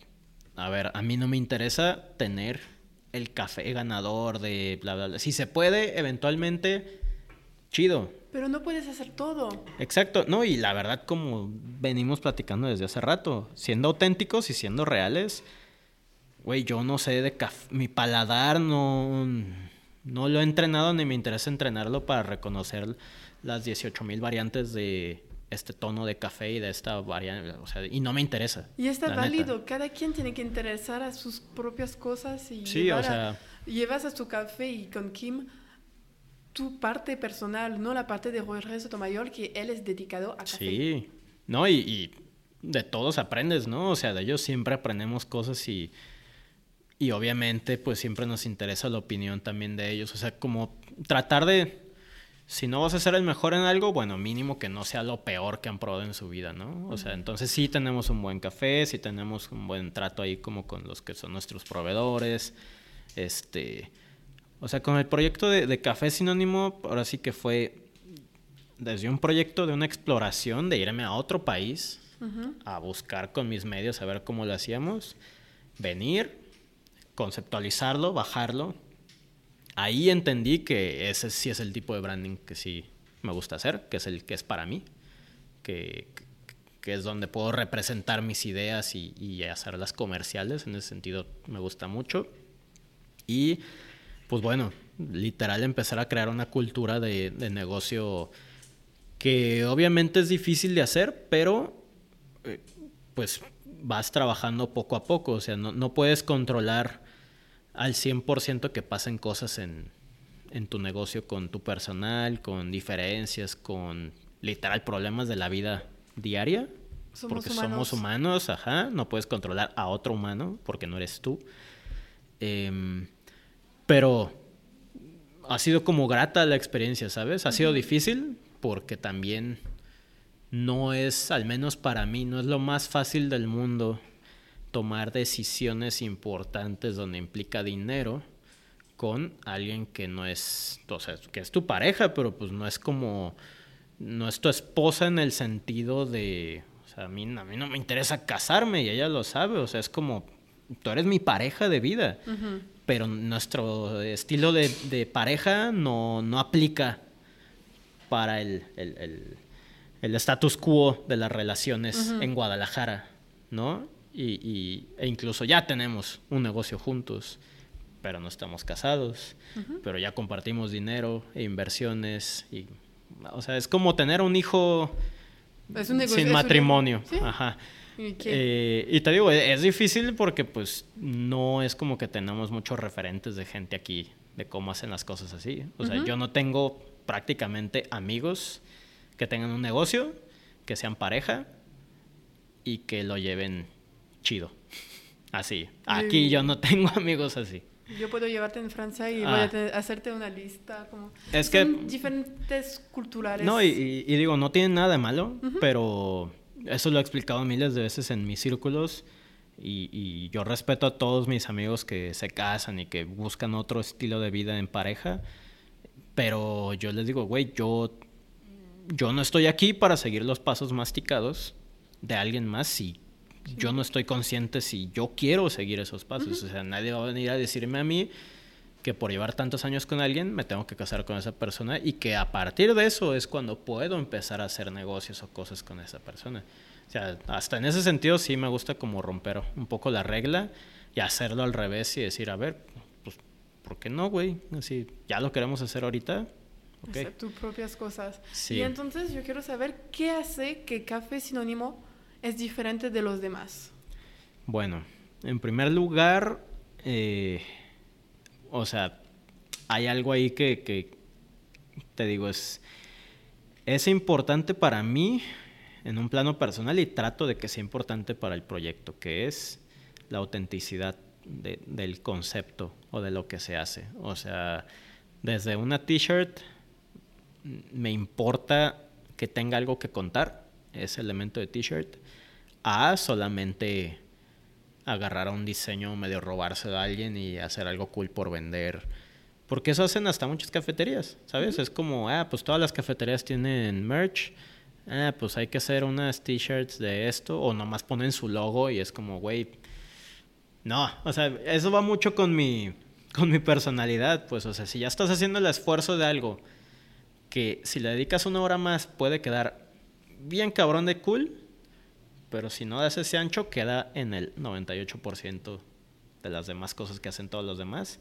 a ver, a mí no me interesa tener el café ganador de bla, bla, bla. Si se puede, eventualmente, chido. Pero no puedes hacer todo. Exacto, no, y la verdad, como venimos platicando desde hace rato, siendo auténticos y siendo reales, güey, yo no sé de café, mi paladar no, no lo he entrenado ni me interesa entrenarlo para reconocer las 18 mil variantes de este tono de café y de esta variante, o sea, y no me interesa. Y está válido, cada quien tiene que interesar a sus propias cosas y sí, o sea, llevas a tu café y con Kim tu parte personal, no la parte de Jorge Sotomayor, que él es dedicado a café. Sí, no, y, y de todos aprendes, ¿no? O sea, de ellos siempre aprendemos cosas y, y obviamente pues siempre nos interesa la opinión también de ellos. O sea, como tratar de, si no vas a ser el mejor en algo, bueno, mínimo que no sea lo peor que han probado en su vida, ¿no? O sea, entonces sí tenemos un buen café, sí tenemos un buen trato ahí como con los que son nuestros proveedores, este... O sea, con el proyecto de, de Café Sinónimo, ahora sí que fue desde un proyecto de una exploración, de irme a otro país, a buscar con mis medios, a ver cómo lo hacíamos, venir, conceptualizarlo, bajarlo. Ahí entendí que ese sí es el tipo de branding que sí me gusta hacer, que es el que es para mí, que, que es donde puedo representar mis ideas y, y, hacerlas comerciales. En ese sentido me gusta mucho. Y pues bueno, literal empezar a crear una cultura de, de negocio que obviamente es difícil de hacer, pero eh, pues vas trabajando poco a poco, o sea, no, no puedes controlar al 100% que pasen cosas en, en, tu negocio con tu personal, con diferencias, con literal problemas de la vida diaria, porque somos humanos, ajá, no puedes controlar a otro humano porque no eres tú. Em, pero ha sido como grata la experiencia, ¿sabes? Ha sido difícil porque también no es, al menos para mí, no es lo más fácil del mundo tomar decisiones importantes donde implica dinero con alguien que no es, o sea, que es tu pareja, pero pues no es como, no es tu esposa en el sentido de, o sea, a mí, a mí no me interesa casarme y ella lo sabe, o sea, es como, tú eres mi pareja de vida, pero nuestro estilo de, de pareja no, no aplica para el, el el status quo de las relaciones en Guadalajara, ¿no? Y, e incluso ya tenemos un negocio juntos, pero no estamos casados, pero ya compartimos dinero e inversiones. Y, o sea, es como tener un hijo sin matrimonio. Ajá. ¿Y, eh, y, te digo, es difícil porque pues no es como que tenemos muchos referentes de gente aquí de cómo hacen las cosas así. O sea, yo no tengo prácticamente amigos que tengan un negocio, que sean pareja y que lo lleven chido. Así. Aquí yo no tengo amigos así. Yo puedo llevarte en Francia y voy a ah. hacerte una lista. Como... Es que. diferentes culturales. No, y, digo, no tienen nada de malo, pero eso lo he explicado miles de veces en mis círculos. Y, y, yo respeto a todos mis amigos que se casan y que buscan otro estilo de vida en pareja. Pero yo les digo, güey, yo yo no estoy aquí para seguir los pasos masticados de alguien más si yo no estoy consciente si yo quiero seguir esos pasos. O sea, nadie va a venir a decirme a mí que por llevar tantos años con alguien me tengo que casar con esa persona y que a partir de eso es cuando puedo empezar a hacer negocios o cosas con esa persona. O sea, hasta en ese sentido sí me gusta como romper un poco la regla y hacerlo al revés y decir, a ver, pues, ¿por qué no, güey? Así, ya lo queremos hacer ahorita, Hacer tus propias cosas. Y entonces yo quiero saber qué hace que Café Sinónimo es diferente de los demás. Bueno, en primer lugar, eh, o sea, hay algo ahí que, que, te digo, es, es importante para mí en un plano personal y trato de que sea importante para el proyecto, que es la autenticidad del concepto o de lo que se hace. O sea, desde una t-shirt me importa que tenga algo que contar, ese elemento de t-shirt, a solamente agarrar a un diseño, medio robarse de alguien y hacer algo cool por vender. Porque eso hacen hasta muchas cafeterías, ¿sabes? Es como, ah, pues todas las cafeterías tienen merch, ah, pues hay que hacer unas t-shirts de esto, o nomás ponen su logo y es como, güey, no, o sea, eso va mucho con mi, con mi personalidad, pues, o sea, si ya estás haciendo el esfuerzo de algo que si le dedicas una hora más puede quedar bien cabrón de cool, pero si no das ese ancho queda en el 98% de las demás cosas que hacen todos los demás.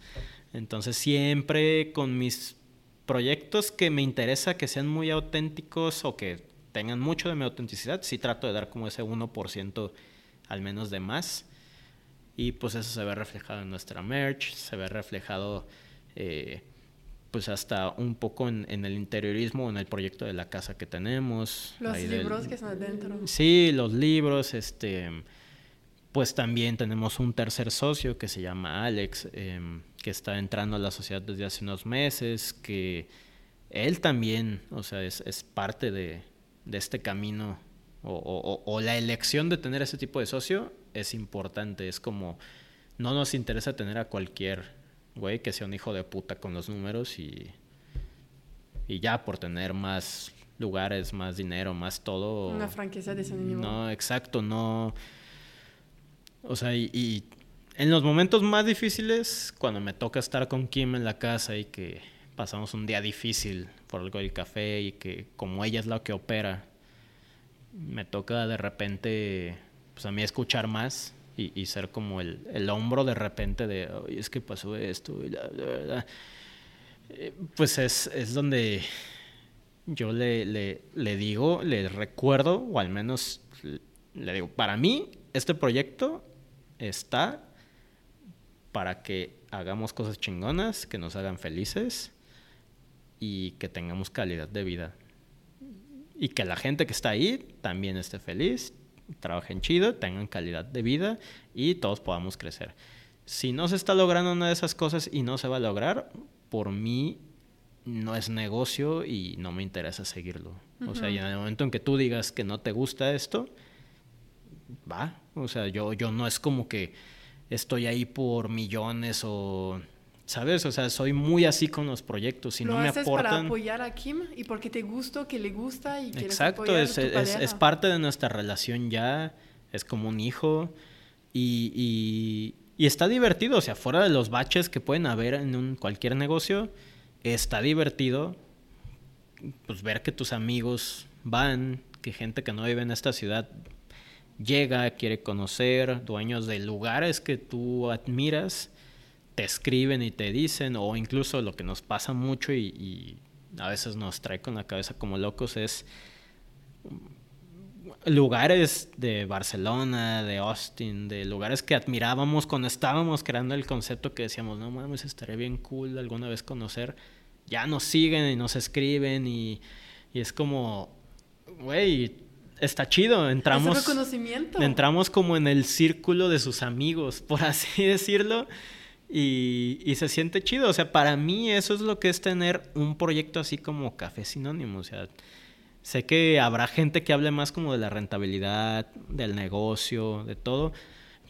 Entonces siempre con mis proyectos que me interesa que sean muy auténticos o que tengan mucho de mi autenticidad, sí trato de dar como ese 1% al menos de más. Y pues eso se ve reflejado en nuestra merch, se ve reflejado eh, pues hasta un poco en, el interiorismo, en el proyecto de la casa que tenemos. Los libros que son adentro. Sí, los libros, este, pues también tenemos un tercer socio que se llama Alex, em, que está entrando a la sociedad desde hace unos meses, que él también, o sea, es, parte de, este camino o, o, la elección de tener ese tipo de socio es importante, es como, no nos interesa tener a cualquier güey, que sea un hijo de puta con los números y, y ya por tener más lugares, más dinero, más todo. Una franquicia de ese No, exacto, no. O sea, y, en los momentos más difíciles, cuando me toca estar con Kim en la casa y que pasamos un día difícil por algo del café y que como ella es la que opera, me toca de repente, pues a mí escuchar más y, ser como el, el, hombro de repente de, es que pasó esto, y la, verdad eh, pues es, es donde yo le, le, le, digo, le recuerdo, o al menos le digo, para mí este proyecto está para que hagamos cosas chingonas, que nos hagan felices y que tengamos calidad de vida. Y que la gente que está ahí también esté feliz, trabajen chido, tengan calidad de vida y todos podamos crecer. Si no se está logrando una de esas cosas y no se va a lograr, por mí no es negocio y no me interesa seguirlo. O sea, en el momento en que tú digas que no te gusta esto, va. O sea, yo, yo no es como que estoy ahí por millones o ¿Sabes? O sea, soy muy así con los proyectos. Si no me aportan... para apoyar a Kim y porque te gusto, que le gusta y Exacto, es, es, es, parte de nuestra relación ya. Es como un hijo. Y, y, y, está divertido. O sea, fuera de los baches que pueden haber en un, cualquier negocio, está divertido pues ver que tus amigos van, que gente que no vive en esta ciudad llega, quiere conocer, dueños de lugares que tú admiras te escriben y te dicen, o incluso lo que nos pasa mucho y, a veces nos trae con la cabeza como locos es lugares de Barcelona, de Austin, de lugares que admirábamos cuando estábamos creando el concepto que decíamos, no mames, estaría bien cool alguna vez conocer, ya nos siguen y nos escriben y, y es como, güey, está chido, entramos... Entramos como en el círculo de sus amigos, por así decirlo. Y, se siente chido. O sea, para mí eso es lo que es tener un proyecto así como Café Sinónimo. O sea, sé que habrá gente que hable más como de la rentabilidad, del negocio, de todo.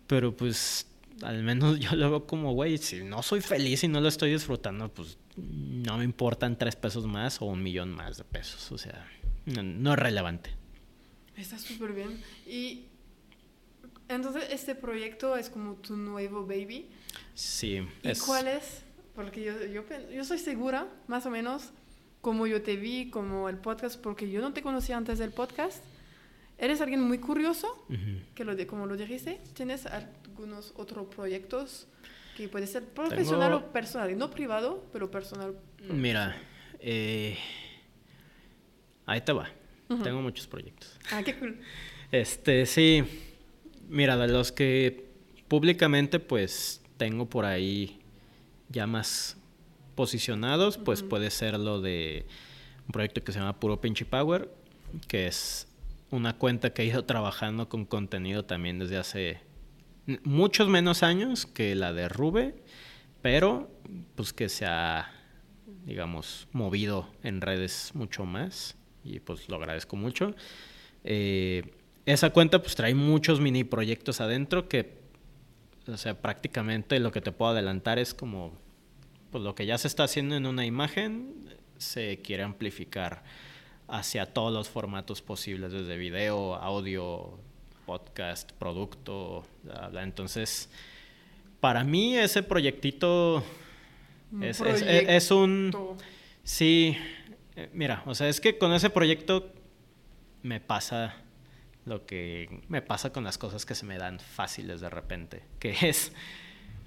Pero pues al menos yo lo veo como, güey, si no soy feliz y no lo estoy disfrutando, pues no me importan tres pesos más o un millón más de pesos. O sea, no es relevante. Está súper bien. Y entonces este proyecto es como tu nuevo baby. Sí. ¿Y cuál es? Porque yo, yo, yo soy segura, más o menos, como yo te vi, como el podcast, porque yo no te conocía antes del podcast. Eres alguien muy curioso, que lo de, como lo dijiste. ¿Tienes algunos otros proyectos que puede ser profesional o personal? No privado, pero personal. Mira, eh, ahí te va. Tengo muchos proyectos. Ah, qué cool. Este, sí. Mira, de los que públicamente, pues tengo por ahí ya más posicionados, pues puede ser lo de un proyecto que se llama Puro Pinchy Power, que es una cuenta que he ido trabajando con contenido también desde hace muchos menos años que la de Rube, pero pues que se ha, digamos, movido en redes mucho más y pues lo agradezco mucho. Eh, esa cuenta pues trae muchos mini proyectos adentro que o sea, prácticamente lo que te puedo adelantar es como pues lo que ya se está haciendo en una imagen se quiere amplificar hacia todos los formatos posibles, desde video, audio, podcast, producto, entonces para mí ese proyectito es, es, un sí, eh, mira, o sea, es que con ese proyecto me pasa lo que me pasa con las cosas que se me dan fáciles de repente, que es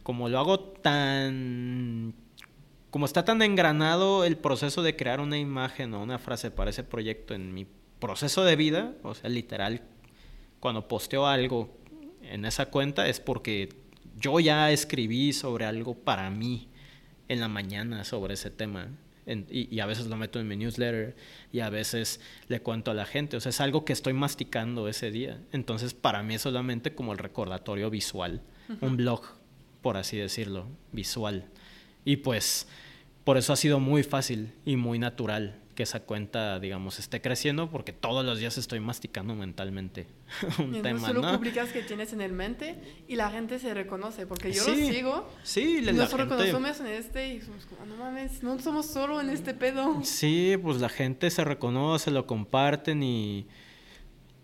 como lo hago tan como está tan engranado el proceso de crear una imagen o una frase para ese proyecto en mi proceso de vida, o sea, literal cuando posteo algo en esa cuenta es porque yo ya escribí sobre algo para mí en la mañana sobre ese tema. Y, a veces lo meto en mi newsletter y a veces le cuento a la gente. O sea, es algo que estoy masticando ese día. Entonces, para mí es solamente como el recordatorio visual, un blog, por así decirlo, visual. Y pues, por eso ha sido muy fácil y muy natural que esa cuenta, digamos, esté creciendo porque todos los días estoy masticando mentalmente un y tema, solo publicas que tienes en el mente y la gente se reconoce porque yo lo sigo. Sí, la nosotros reconocemos en este y somos como, no mames, no somos solo en este pedo. Sí, pues la gente se reconoce, lo comparten y,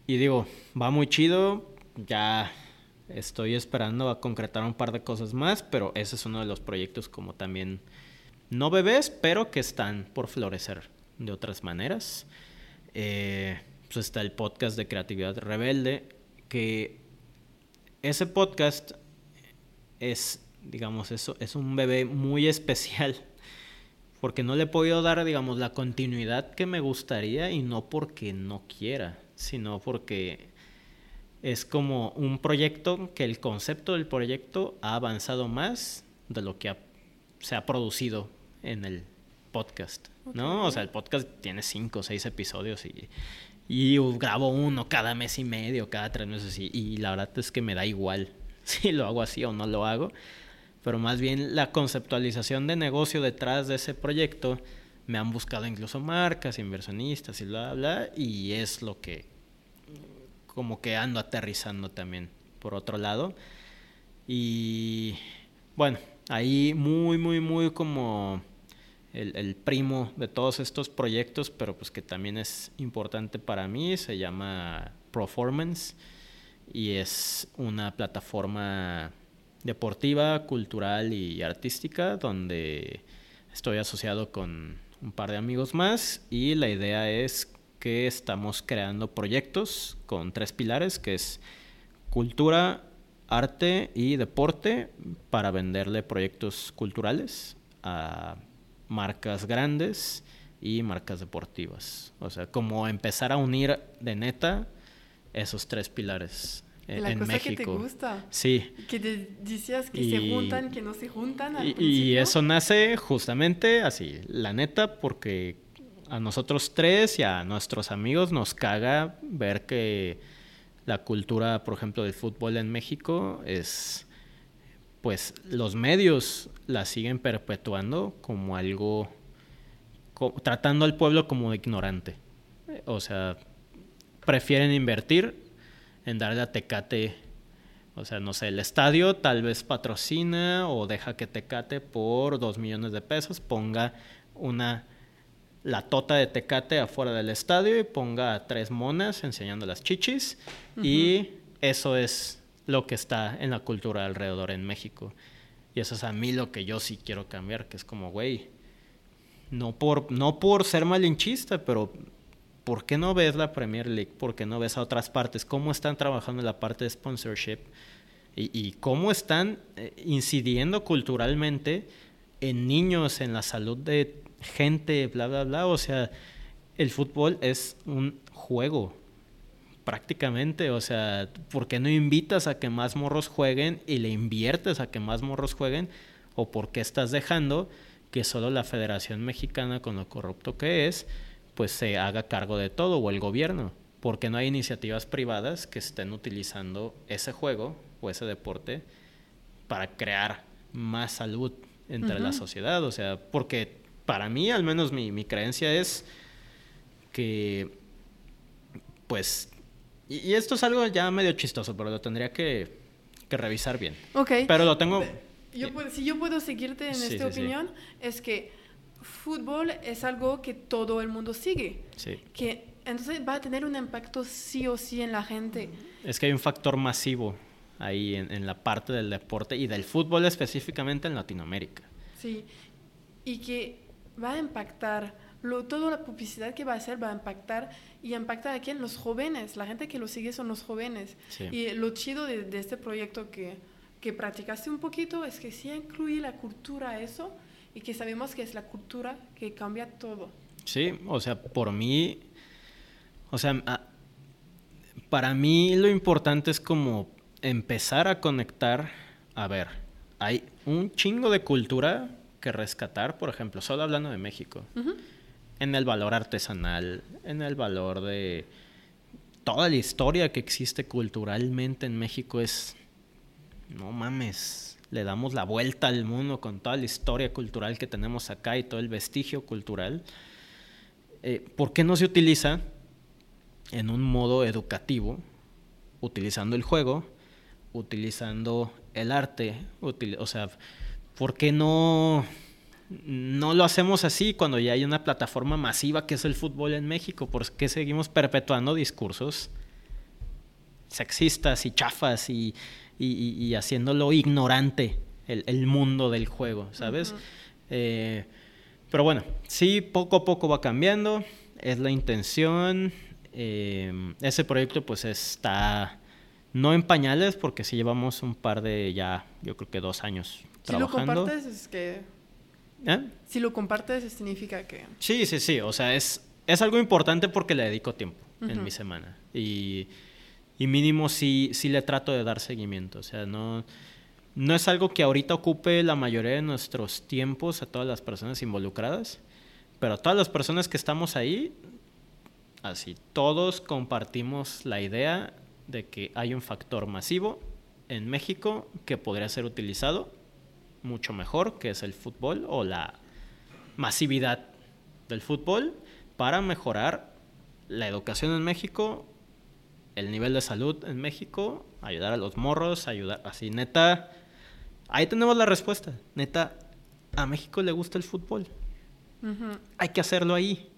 y digo, va muy chido, ya estoy esperando a concretar un par de cosas más, pero ese es uno de los proyectos como también no bebés, pero que están por florecer de otras maneras. Eh, pues está el podcast de Creatividad Rebelde, que ese podcast es, digamos, eso, es un bebé muy especial, porque no le he podido dar, digamos, la continuidad que me gustaría y no porque no quiera, sino porque es como un proyecto que el concepto del proyecto ha avanzado más de lo que se ha producido en el podcast, ¿no? O sea, el podcast tiene cinco o seis episodios y, y grabo uno cada mes y medio, cada tres meses y, y la verdad es que me da igual si lo hago así o no lo hago, pero más bien la conceptualización de negocio detrás de ese proyecto me han buscado incluso marcas, inversionistas y bla, bla, y es lo que como que ando aterrizando también por otro lado. Y bueno, ahí muy, muy, muy como el, primo de todos estos proyectos, pero pues que también es importante para mí, se llama Performance y es una plataforma deportiva, cultural y artística donde estoy asociado con un par de amigos más y la idea es que estamos creando proyectos con tres pilares que es cultura, arte y deporte para venderle proyectos culturales a marcas grandes y marcas deportivas. O sea, como empezar a unir de neta esos tres pilares en, la cosa México. que te gusta. Sí. Que te decías que se juntan, que no se juntan. y, y eso nace justamente así, la neta, porque a nosotros tres y a nuestros amigos nos caga ver que la cultura, por ejemplo, del fútbol en México es pues los medios la siguen perpetuando como algo, tratando al pueblo como ignorante. O sea, prefieren invertir en darle a Tecate, o sea, no sé, el estadio tal vez patrocina o deja que Tecate por dos millones de pesos ponga una la tota de Tecate afuera del estadio y ponga tres monas enseñando las chichis y eso es lo que está en la cultura alrededor en México. Y eso es a mí lo que yo sí quiero cambiar, que es como, güey, no por, no por ser malinchista, pero ¿por qué no ves la Premier League? ¿Por qué no ves a otras partes? ¿Cómo están trabajando en la parte de sponsorship? Y, cómo están eh, incidiendo culturalmente en niños, en la salud de gente, bla, bla, bla. O sea, el fútbol es un juego, prácticamente, o sea, ¿por qué no invitas a que más morros jueguen y le inviertes a que más morros jueguen? ¿O por qué estás dejando que solo la Federación Mexicana, con lo corrupto que es, pues se haga cargo de todo, o el gobierno? Porque no hay iniciativas privadas que estén utilizando ese juego o ese deporte para crear más salud entre la sociedad? O sea, porque para mí, al menos mi, mi creencia es que pues y, esto es algo ya medio chistoso, pero lo tendría que, revisar bien. Ok. Pero lo tengo... Yo si yo puedo seguirte en esta opinión, es que fútbol es algo que todo el mundo sigue. Sí. Que entonces va a tener un impacto sí o sí en la gente. Es que hay un factor masivo ahí en, en la parte del deporte y del fútbol específicamente en Latinoamérica. Sí, y que va a impactar lo, toda la publicidad que va a hacer va a impactar y impacta a quién? Los jóvenes. La gente que lo sigue son los jóvenes. Y lo chido de, este proyecto que, que practicaste un poquito es que sí incluye la cultura eso y que sabemos que es la cultura que cambia todo. Sí, o sea, por mí, o sea, para mí lo importante es como empezar a conectar, a ver, hay un chingo de cultura que rescatar, por ejemplo, solo hablando de México, en el valor artesanal, en el valor de toda la historia que existe culturalmente en México es, no mames, le damos la vuelta al mundo con toda la historia cultural que tenemos acá y todo el vestigio cultural. Eh, ¿Por qué no se utiliza en un modo educativo, utilizando el juego, utilizando el arte? o sea, ¿por qué no, no lo hacemos así cuando ya hay una plataforma masiva que es el fútbol en México? ¿Por qué seguimos perpetuando discursos sexistas y chafas y, haciéndolo ignorante el, mundo del juego, ¿sabes? Eh, pero bueno, sí, poco a poco va cambiando, es la intención. Eh, ese proyecto pues está no en pañales porque sí llevamos un par de ya, yo creo que dos años si lo compartes es que... ¿Eh? Si lo compartes significa que... Sí, sí, sí. O sea, es, es algo importante porque le dedico tiempo en mi semana. Y, y mínimo sí, sí le trato de dar seguimiento. O sea, no, no es algo que ahorita ocupe la mayoría de nuestros tiempos a todas las personas involucradas. Pero a todas las personas que estamos ahí, así, todos compartimos la idea de que hay un factor masivo en México que podría ser utilizado mucho mejor, que es el fútbol o la masividad del fútbol, para mejorar la educación en México, el nivel de salud en México, ayudar a los morros, ayudar así, neta. Ahí tenemos la respuesta. Neta, a México le gusta el fútbol. Hay que hacerlo ahí,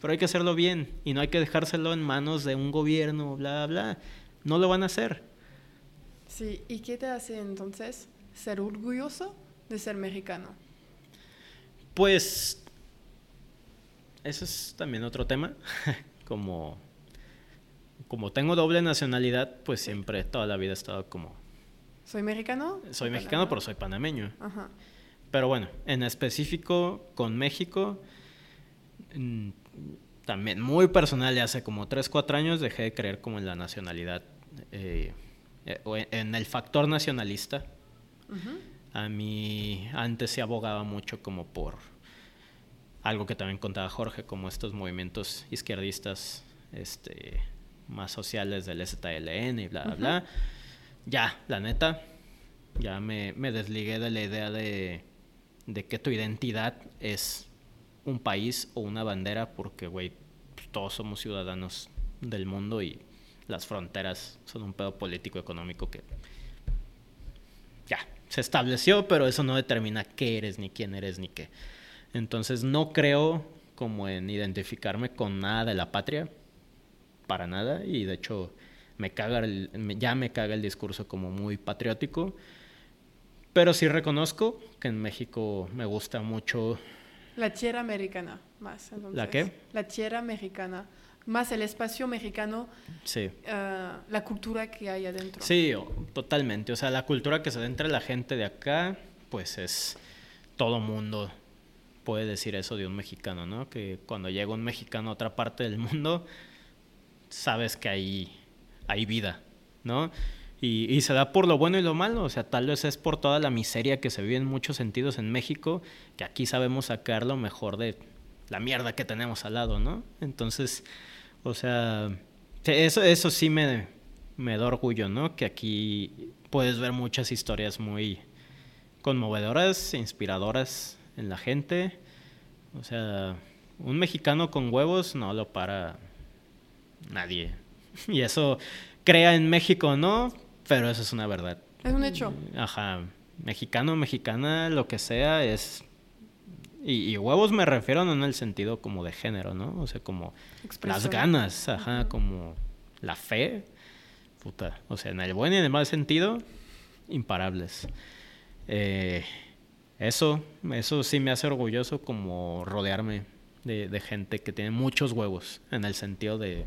pero hay que hacerlo bien y no hay que dejárselo en manos de un gobierno, bla, bla. No lo van a hacer. Sí, ¿y qué te hace entonces ser orgulloso de ser mexicano? Pues eso es también otro tema. como, como tengo doble nacionalidad, pues siempre, toda la vida he estado como... ¿Soy mexicano? Soy mexicano, pero soy panameño. Pero bueno, en específico con México, mm, también muy personal, ya hace como 3, 4 años dejé de creer como en la nacionalidad, eh, eh, en el factor nacionalista. A mí antes se abogaba mucho como por algo que también contaba Jorge, como estos movimientos izquierdistas este, más sociales del STLN y bla, bla, bla. Ya, la neta, ya me, me desligué de la idea de, de, que tu identidad es un país o una bandera, porque, güey, pues, todos somos ciudadanos del mundo y las fronteras son un pedo político económico que se estableció, pero eso no determina qué eres, ni quién eres, ni qué. Entonces no creo como en identificarme con nada de la patria, para nada, y de hecho me caga el, ya me caga el discurso como muy patriótico, pero sí reconozco que en México me gusta mucho... La tierra americana, más. ¿La qué? La tierra mexicana más el espacio mexicano, sí. Eh, la cultura que hay adentro. Sí, totalmente. O sea, la cultura que se da entre la gente de acá, pues es todo mundo puede decir eso de un mexicano, ¿no? Que cuando llega un mexicano a otra parte del mundo, sabes que hay, hay vida, ¿no? Y, y, se da por lo bueno y lo malo, o sea, tal vez es por toda la miseria que se vive en muchos sentidos en México, que aquí sabemos sacar lo mejor de la mierda que tenemos al lado, ¿no? Entonces, o sea, eso, eso sí me, me da orgullo, ¿no? Que aquí puedes ver muchas historias muy conmovedoras, inspiradoras en la gente. O sea, un mexicano con huevos no lo para nadie. Y eso crea en México, ¿no? Pero eso es una verdad. Es un hecho. Ajá. Mexicano, mexicana, lo que sea, es y, huevos me refiero no en el sentido como de género, ¿no? O sea, como las ganas, ajá, como la fe, puta. O sea, en el buen y en el mal sentido, imparables. Eh, eso, eso sí me hace orgulloso como rodearme de, gente que tiene muchos huevos, en el sentido de,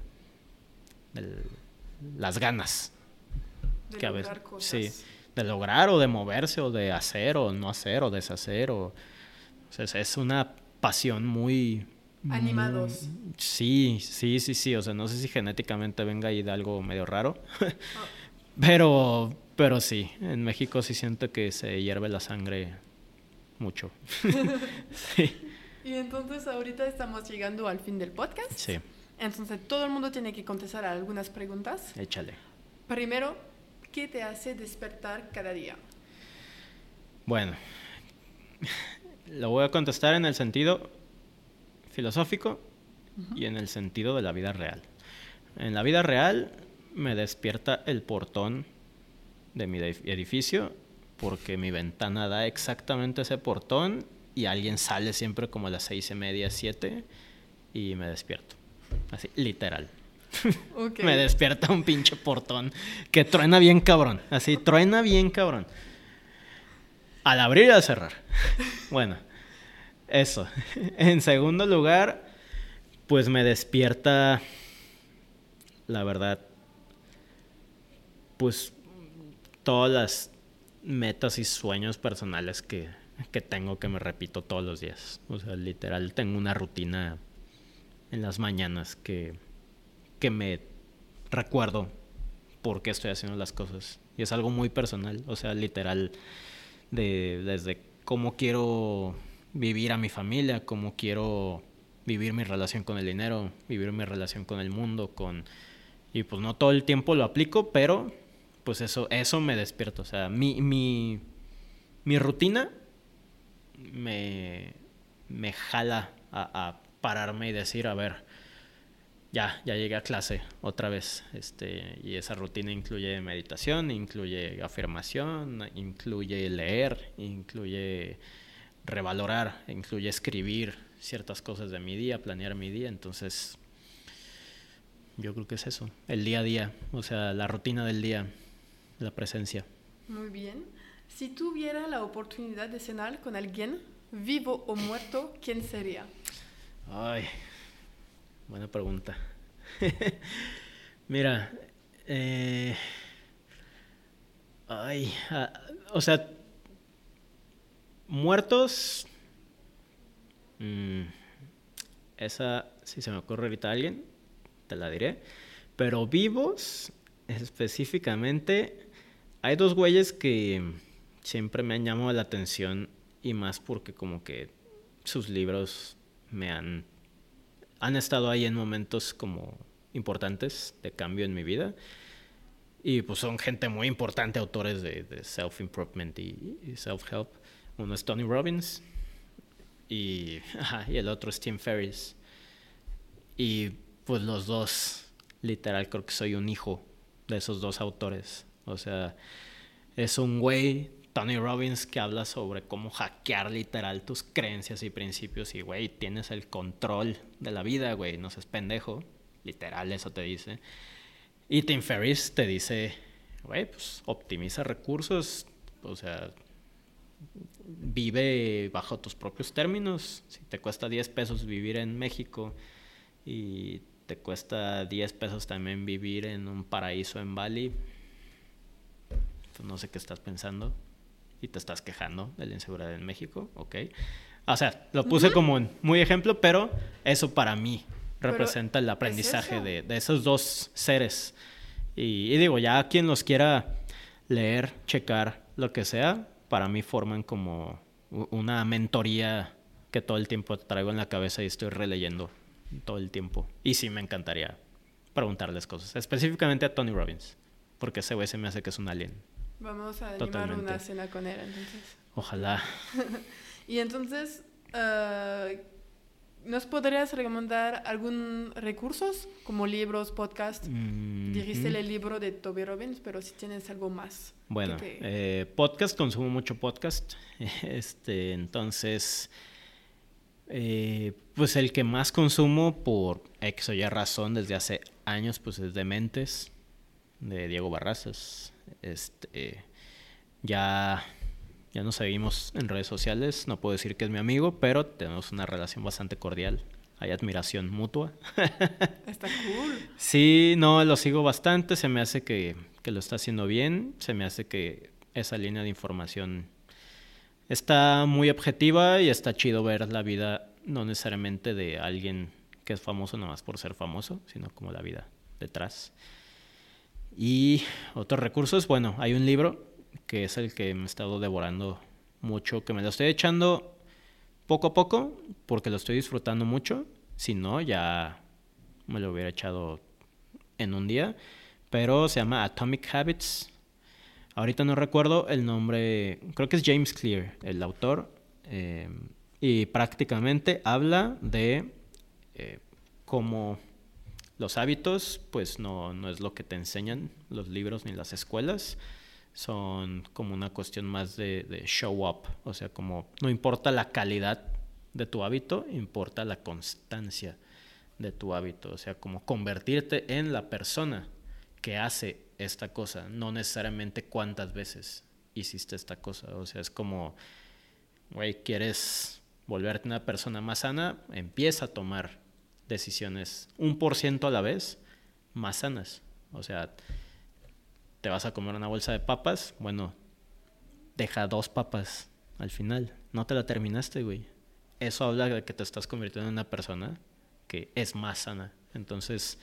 las ganas. De que lograr cosas. Sí, de lograr o de moverse o de hacer o no hacer o deshacer o es una pasión muy... Animados. sí, sí, sí, sí. O sea, no sé si genéticamente venga ahí de algo medio raro. pero, pero sí, en México sí siento que se hierve la sangre mucho. sí. Y entonces ahorita estamos llegando al fin del podcast. Sí. Entonces todo el mundo tiene que contestar a algunas preguntas. Échale. Primero, ¿qué te hace despertar cada día? Bueno, lo voy a contestar en el sentido filosófico y en el sentido de la vida real. En la vida real me despierta el portón de mi edificio porque mi ventana da exactamente ese portón y alguien sale siempre como a las seis y media, siete y me despierto. Así, literal. me despierta un pinche portón que truena bien cabrón. Así, truena bien cabrón. Al abrir y al cerrar. Bueno, eso. En segundo lugar, pues me despierta, la verdad, pues todas las metas y sueños personales que, que tengo que me repito todos los días. O sea, literal, tengo una rutina en las mañanas que, que me recuerdo por qué estoy haciendo las cosas. Y es algo muy personal, o sea, literal, de, desde cómo quiero vivir a mi familia, cómo quiero vivir mi relación con el dinero, vivir mi relación con el mundo, con... Y pues no todo el tiempo lo aplico, pero pues eso, eso me despierto. O sea, mi, mi, mi rutina me, me jala a, a pararme y decir, a ver, ya, ya llegué a clase otra vez. Este, y esa rutina incluye meditación, incluye afirmación, incluye leer, incluye revalorar, incluye escribir ciertas cosas de mi día, planear mi día. Entonces, yo creo que es eso, el día a día, o sea, la rutina del día, la presencia. Muy bien. Si tuviera la oportunidad de cenar con alguien, vivo o muerto, ¿quién sería? Ay, buena pregunta. Mira, eh, ay, ah, o sea, muertos. Mm, esa, si se me ocurre ahorita alguien, te la diré. Pero vivos, específicamente, hay dos güeyes que siempre me han llamado la atención y más porque como que sus libros me han, han estado ahí en momentos como importantes de cambio en mi vida. Y pues son gente muy importante, autores de, self-improvement y, self-help. Uno es Tony Robbins y, y el otro es Tim Ferriss. Y pues los dos, literal, creo que soy un hijo de esos dos autores. O sea, es un güey Tony Robbins que habla sobre cómo hackear literal tus creencias y principios y, güey, tienes el control de la vida, güey, no seas pendejo. Literal, eso te dice. Y Tim Ferriss te dice, güey, pues optimiza recursos, o sea, vive bajo tus propios términos. Si te cuesta 10 pesos vivir en México y te cuesta 10 pesos también vivir en un paraíso en Bali, pues no sé qué estás pensando y te estás quejando de la inseguridad en México, ¿ok? O sea, lo puse como un muy ejemplo, pero eso para mí representa el aprendizaje de, esos dos seres. Y, digo, ya quien los quiera leer, checar, lo que sea, para mí forman como una mentoría que todo el tiempo traigo en la cabeza y estoy releyendo todo el tiempo. Y sí me encantaría preguntarles cosas, específicamente a Tony Robbins, porque ese güey se me hace que es un alien. Vamos a animar una cena con él, entonces. Ojalá. y entonces, uh, ¿nos podrías recomendar algún recursos como libros, podcast? Mm Dijiste el libro de Toby Robbins, pero si tienes algo más. Bueno, eh, podcast, consumo mucho podcast. este, entonces, eh, pues el que más consumo por X o Y razón desde hace años, pues es Dementes, de Diego Barrazas. Este, ya, ya nos seguimos en redes sociales. No puedo decir que es mi amigo, pero tenemos una relación bastante cordial. Hay admiración mutua. Está cool. Sí, no, lo sigo bastante. Se me hace que, que lo está haciendo bien. Se me hace que esa línea de información está muy objetiva y está chido ver la vida no necesariamente de alguien que es famoso nada más por ser famoso, sino como la vida detrás. Y otros recursos, bueno, hay un libro que es el que me he estado devorando mucho que me lo estoy echando poco a poco porque lo estoy disfrutando mucho. Si no, ya me lo hubiera echado en un día. Pero se llama Atomic Habits. Ahorita no recuerdo el nombre, creo que es James Clear, el autor. Eh, y prácticamente habla de eh, cómo los hábitos, pues no, no es lo que te enseñan los libros ni las escuelas, son como una cuestión más de, show up, o sea, como no importa la calidad de tu hábito, importa la constancia de tu hábito, o sea, como convertirte en la persona que hace esta cosa, no necesariamente cuántas veces hiciste esta cosa, o sea, es como, güey, quieres volverte una persona más sana, empieza a tomar decisiones un por ciento a la vez más sanas. O sea, te vas a comer una bolsa de papas, bueno, deja dos papas al final. No te la terminaste, güey. Eso habla de que te estás convirtiendo en una persona que es más sana. Entonces,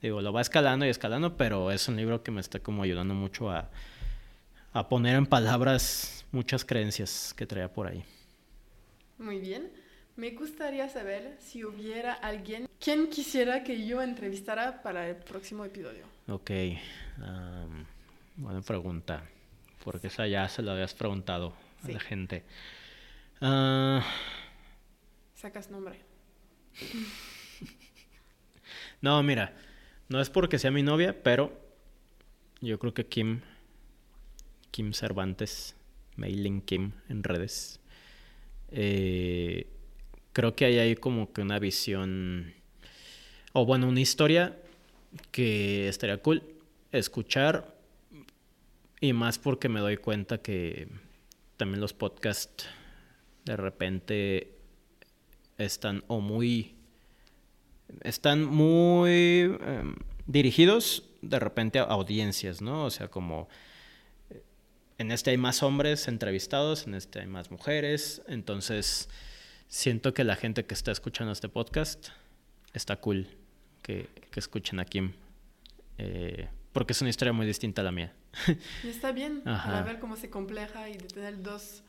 digo, lo va escalando y escalando, pero es un libro que me está como ayudando mucho a, a poner en palabras muchas creencias que traía por ahí. Muy bien. Me gustaría saber si hubiera alguien quien quisiera que yo entrevistara para el próximo episodio. Ok, buena pregunta, porque esa ya se la habías preguntado a la gente. Ah. Sacas nombre. no, mira, no es porque sea mi novia, pero yo creo que Kim, Kim Cervantes, Mailing Kim en redes, eh, creo que hay ahí como que una visión, o bueno, una historia que estaría cool escuchar y más porque me doy cuenta que también los podcasts de repente están o muy están muy em, dirigidos de repente a audiencias, ¿no? O sea, como en este hay más hombres entrevistados, en este hay más mujeres, entonces siento que la gente que está escuchando este podcast está cool que, escuchen a Kim. Eh, porque es una historia muy distinta a la mía. Y está bien para ver cómo se compleja y de tener dos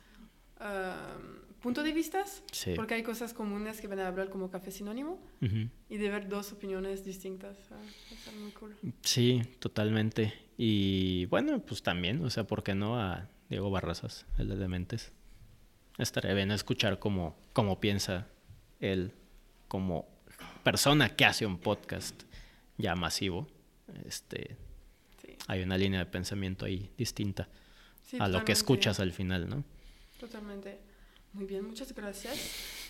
puntos de vista. Porque hay cosas comunes que van a hablar como café sinónimo y de ver dos opiniones distintas. está muy cool. Sí, totalmente. Y bueno, pues también, o sea, ¿por qué no a Diego Barrazas, el de Dementes? Estaría bien escuchar cómo, cómo piensa él como persona que hace un podcast ya masivo. Este, Hay una línea de pensamiento ahí distinta a lo que escuchas al final, ¿no? Totalmente. Muy bien, muchas gracias.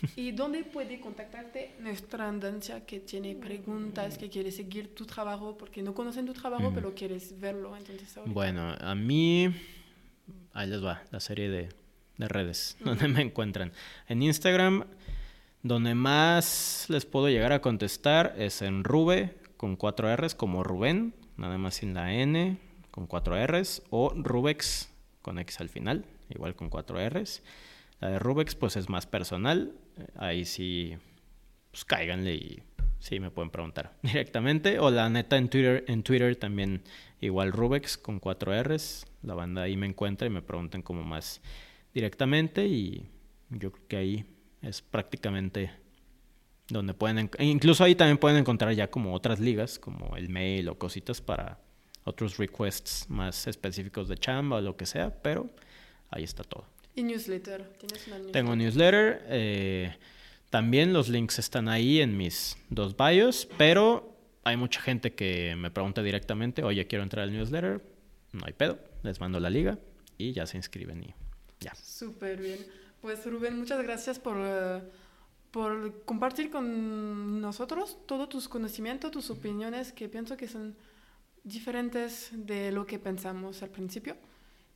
¿Y dónde puede contactarte nuestra andancia que tiene preguntas, que quiere seguir tu trabajo, porque no conocen tu trabajo, pero quieres verlo? Entonces, bueno, a mí, ahí les va, la serie de de redes donde me encuentran. En Instagram, donde más les puedo llegar a contestar es en Rube con cuatro R's como Rubén, nada más sin la N con cuatro R's o Rubex con X al final, igual con cuatro R's. La de Rubex pues es más personal, ahí sí pues cáiganle y sí me pueden preguntar directamente o la neta en Twitter en Twitter también igual Rubex con cuatro R's, la banda ahí me encuentra y me preguntan como más directamente y yo creo que ahí es prácticamente donde pueden, e incluso ahí también pueden encontrar ya como otras ligas, como el mail o cositas para otros requests más específicos de chamba o lo que sea, pero ahí está todo. ¿Y newsletter? ¿Tienes una newsletter? Tengo newsletter. Eh, también los links están ahí en mis dos bios, pero hay mucha gente que me pregunta directamente, oye, quiero entrar al newsletter. No hay pedo, les mando la liga y ya se inscriben y ya. Súper bien. Pues Rubén, muchas gracias por, eh, por compartir con nosotros todos tus conocimientos, tus opiniones, que pienso que son diferentes de lo que pensamos al principio.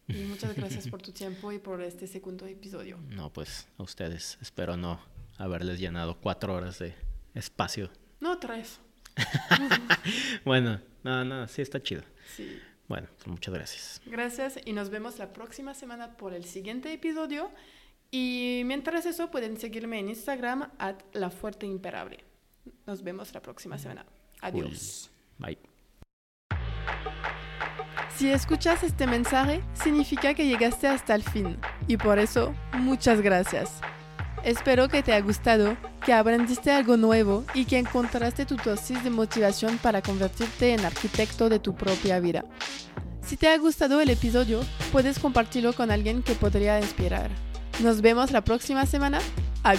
Y muchas gracias por tu tiempo y por este segundo episodio. No, pues a ustedes. Espero no haberles llenado cuatro horas de espacio. No, tres. bueno, no, no, sí está chido. Sí. Bueno, pues muchas gracias. Gracias y nos vemos la próxima semana por el siguiente episodio. Y mientras eso, pueden seguirme en Instagram, at La Fuerte Imperable. Nos vemos la próxima semana. Adiós. Bye. Si escuchas este mensaje, significa que llegaste hasta el fin. y por eso muchas gracias. Espero que te haya gustado, que aprendiste algo nuevo y que encontraste tu dosis de motivación para convertirte en arquitecto de tu propia vida. Si te ha gustado el episodio, puedes compartirlo con alguien que podría inspirar. Nos vemos la próxima semana. A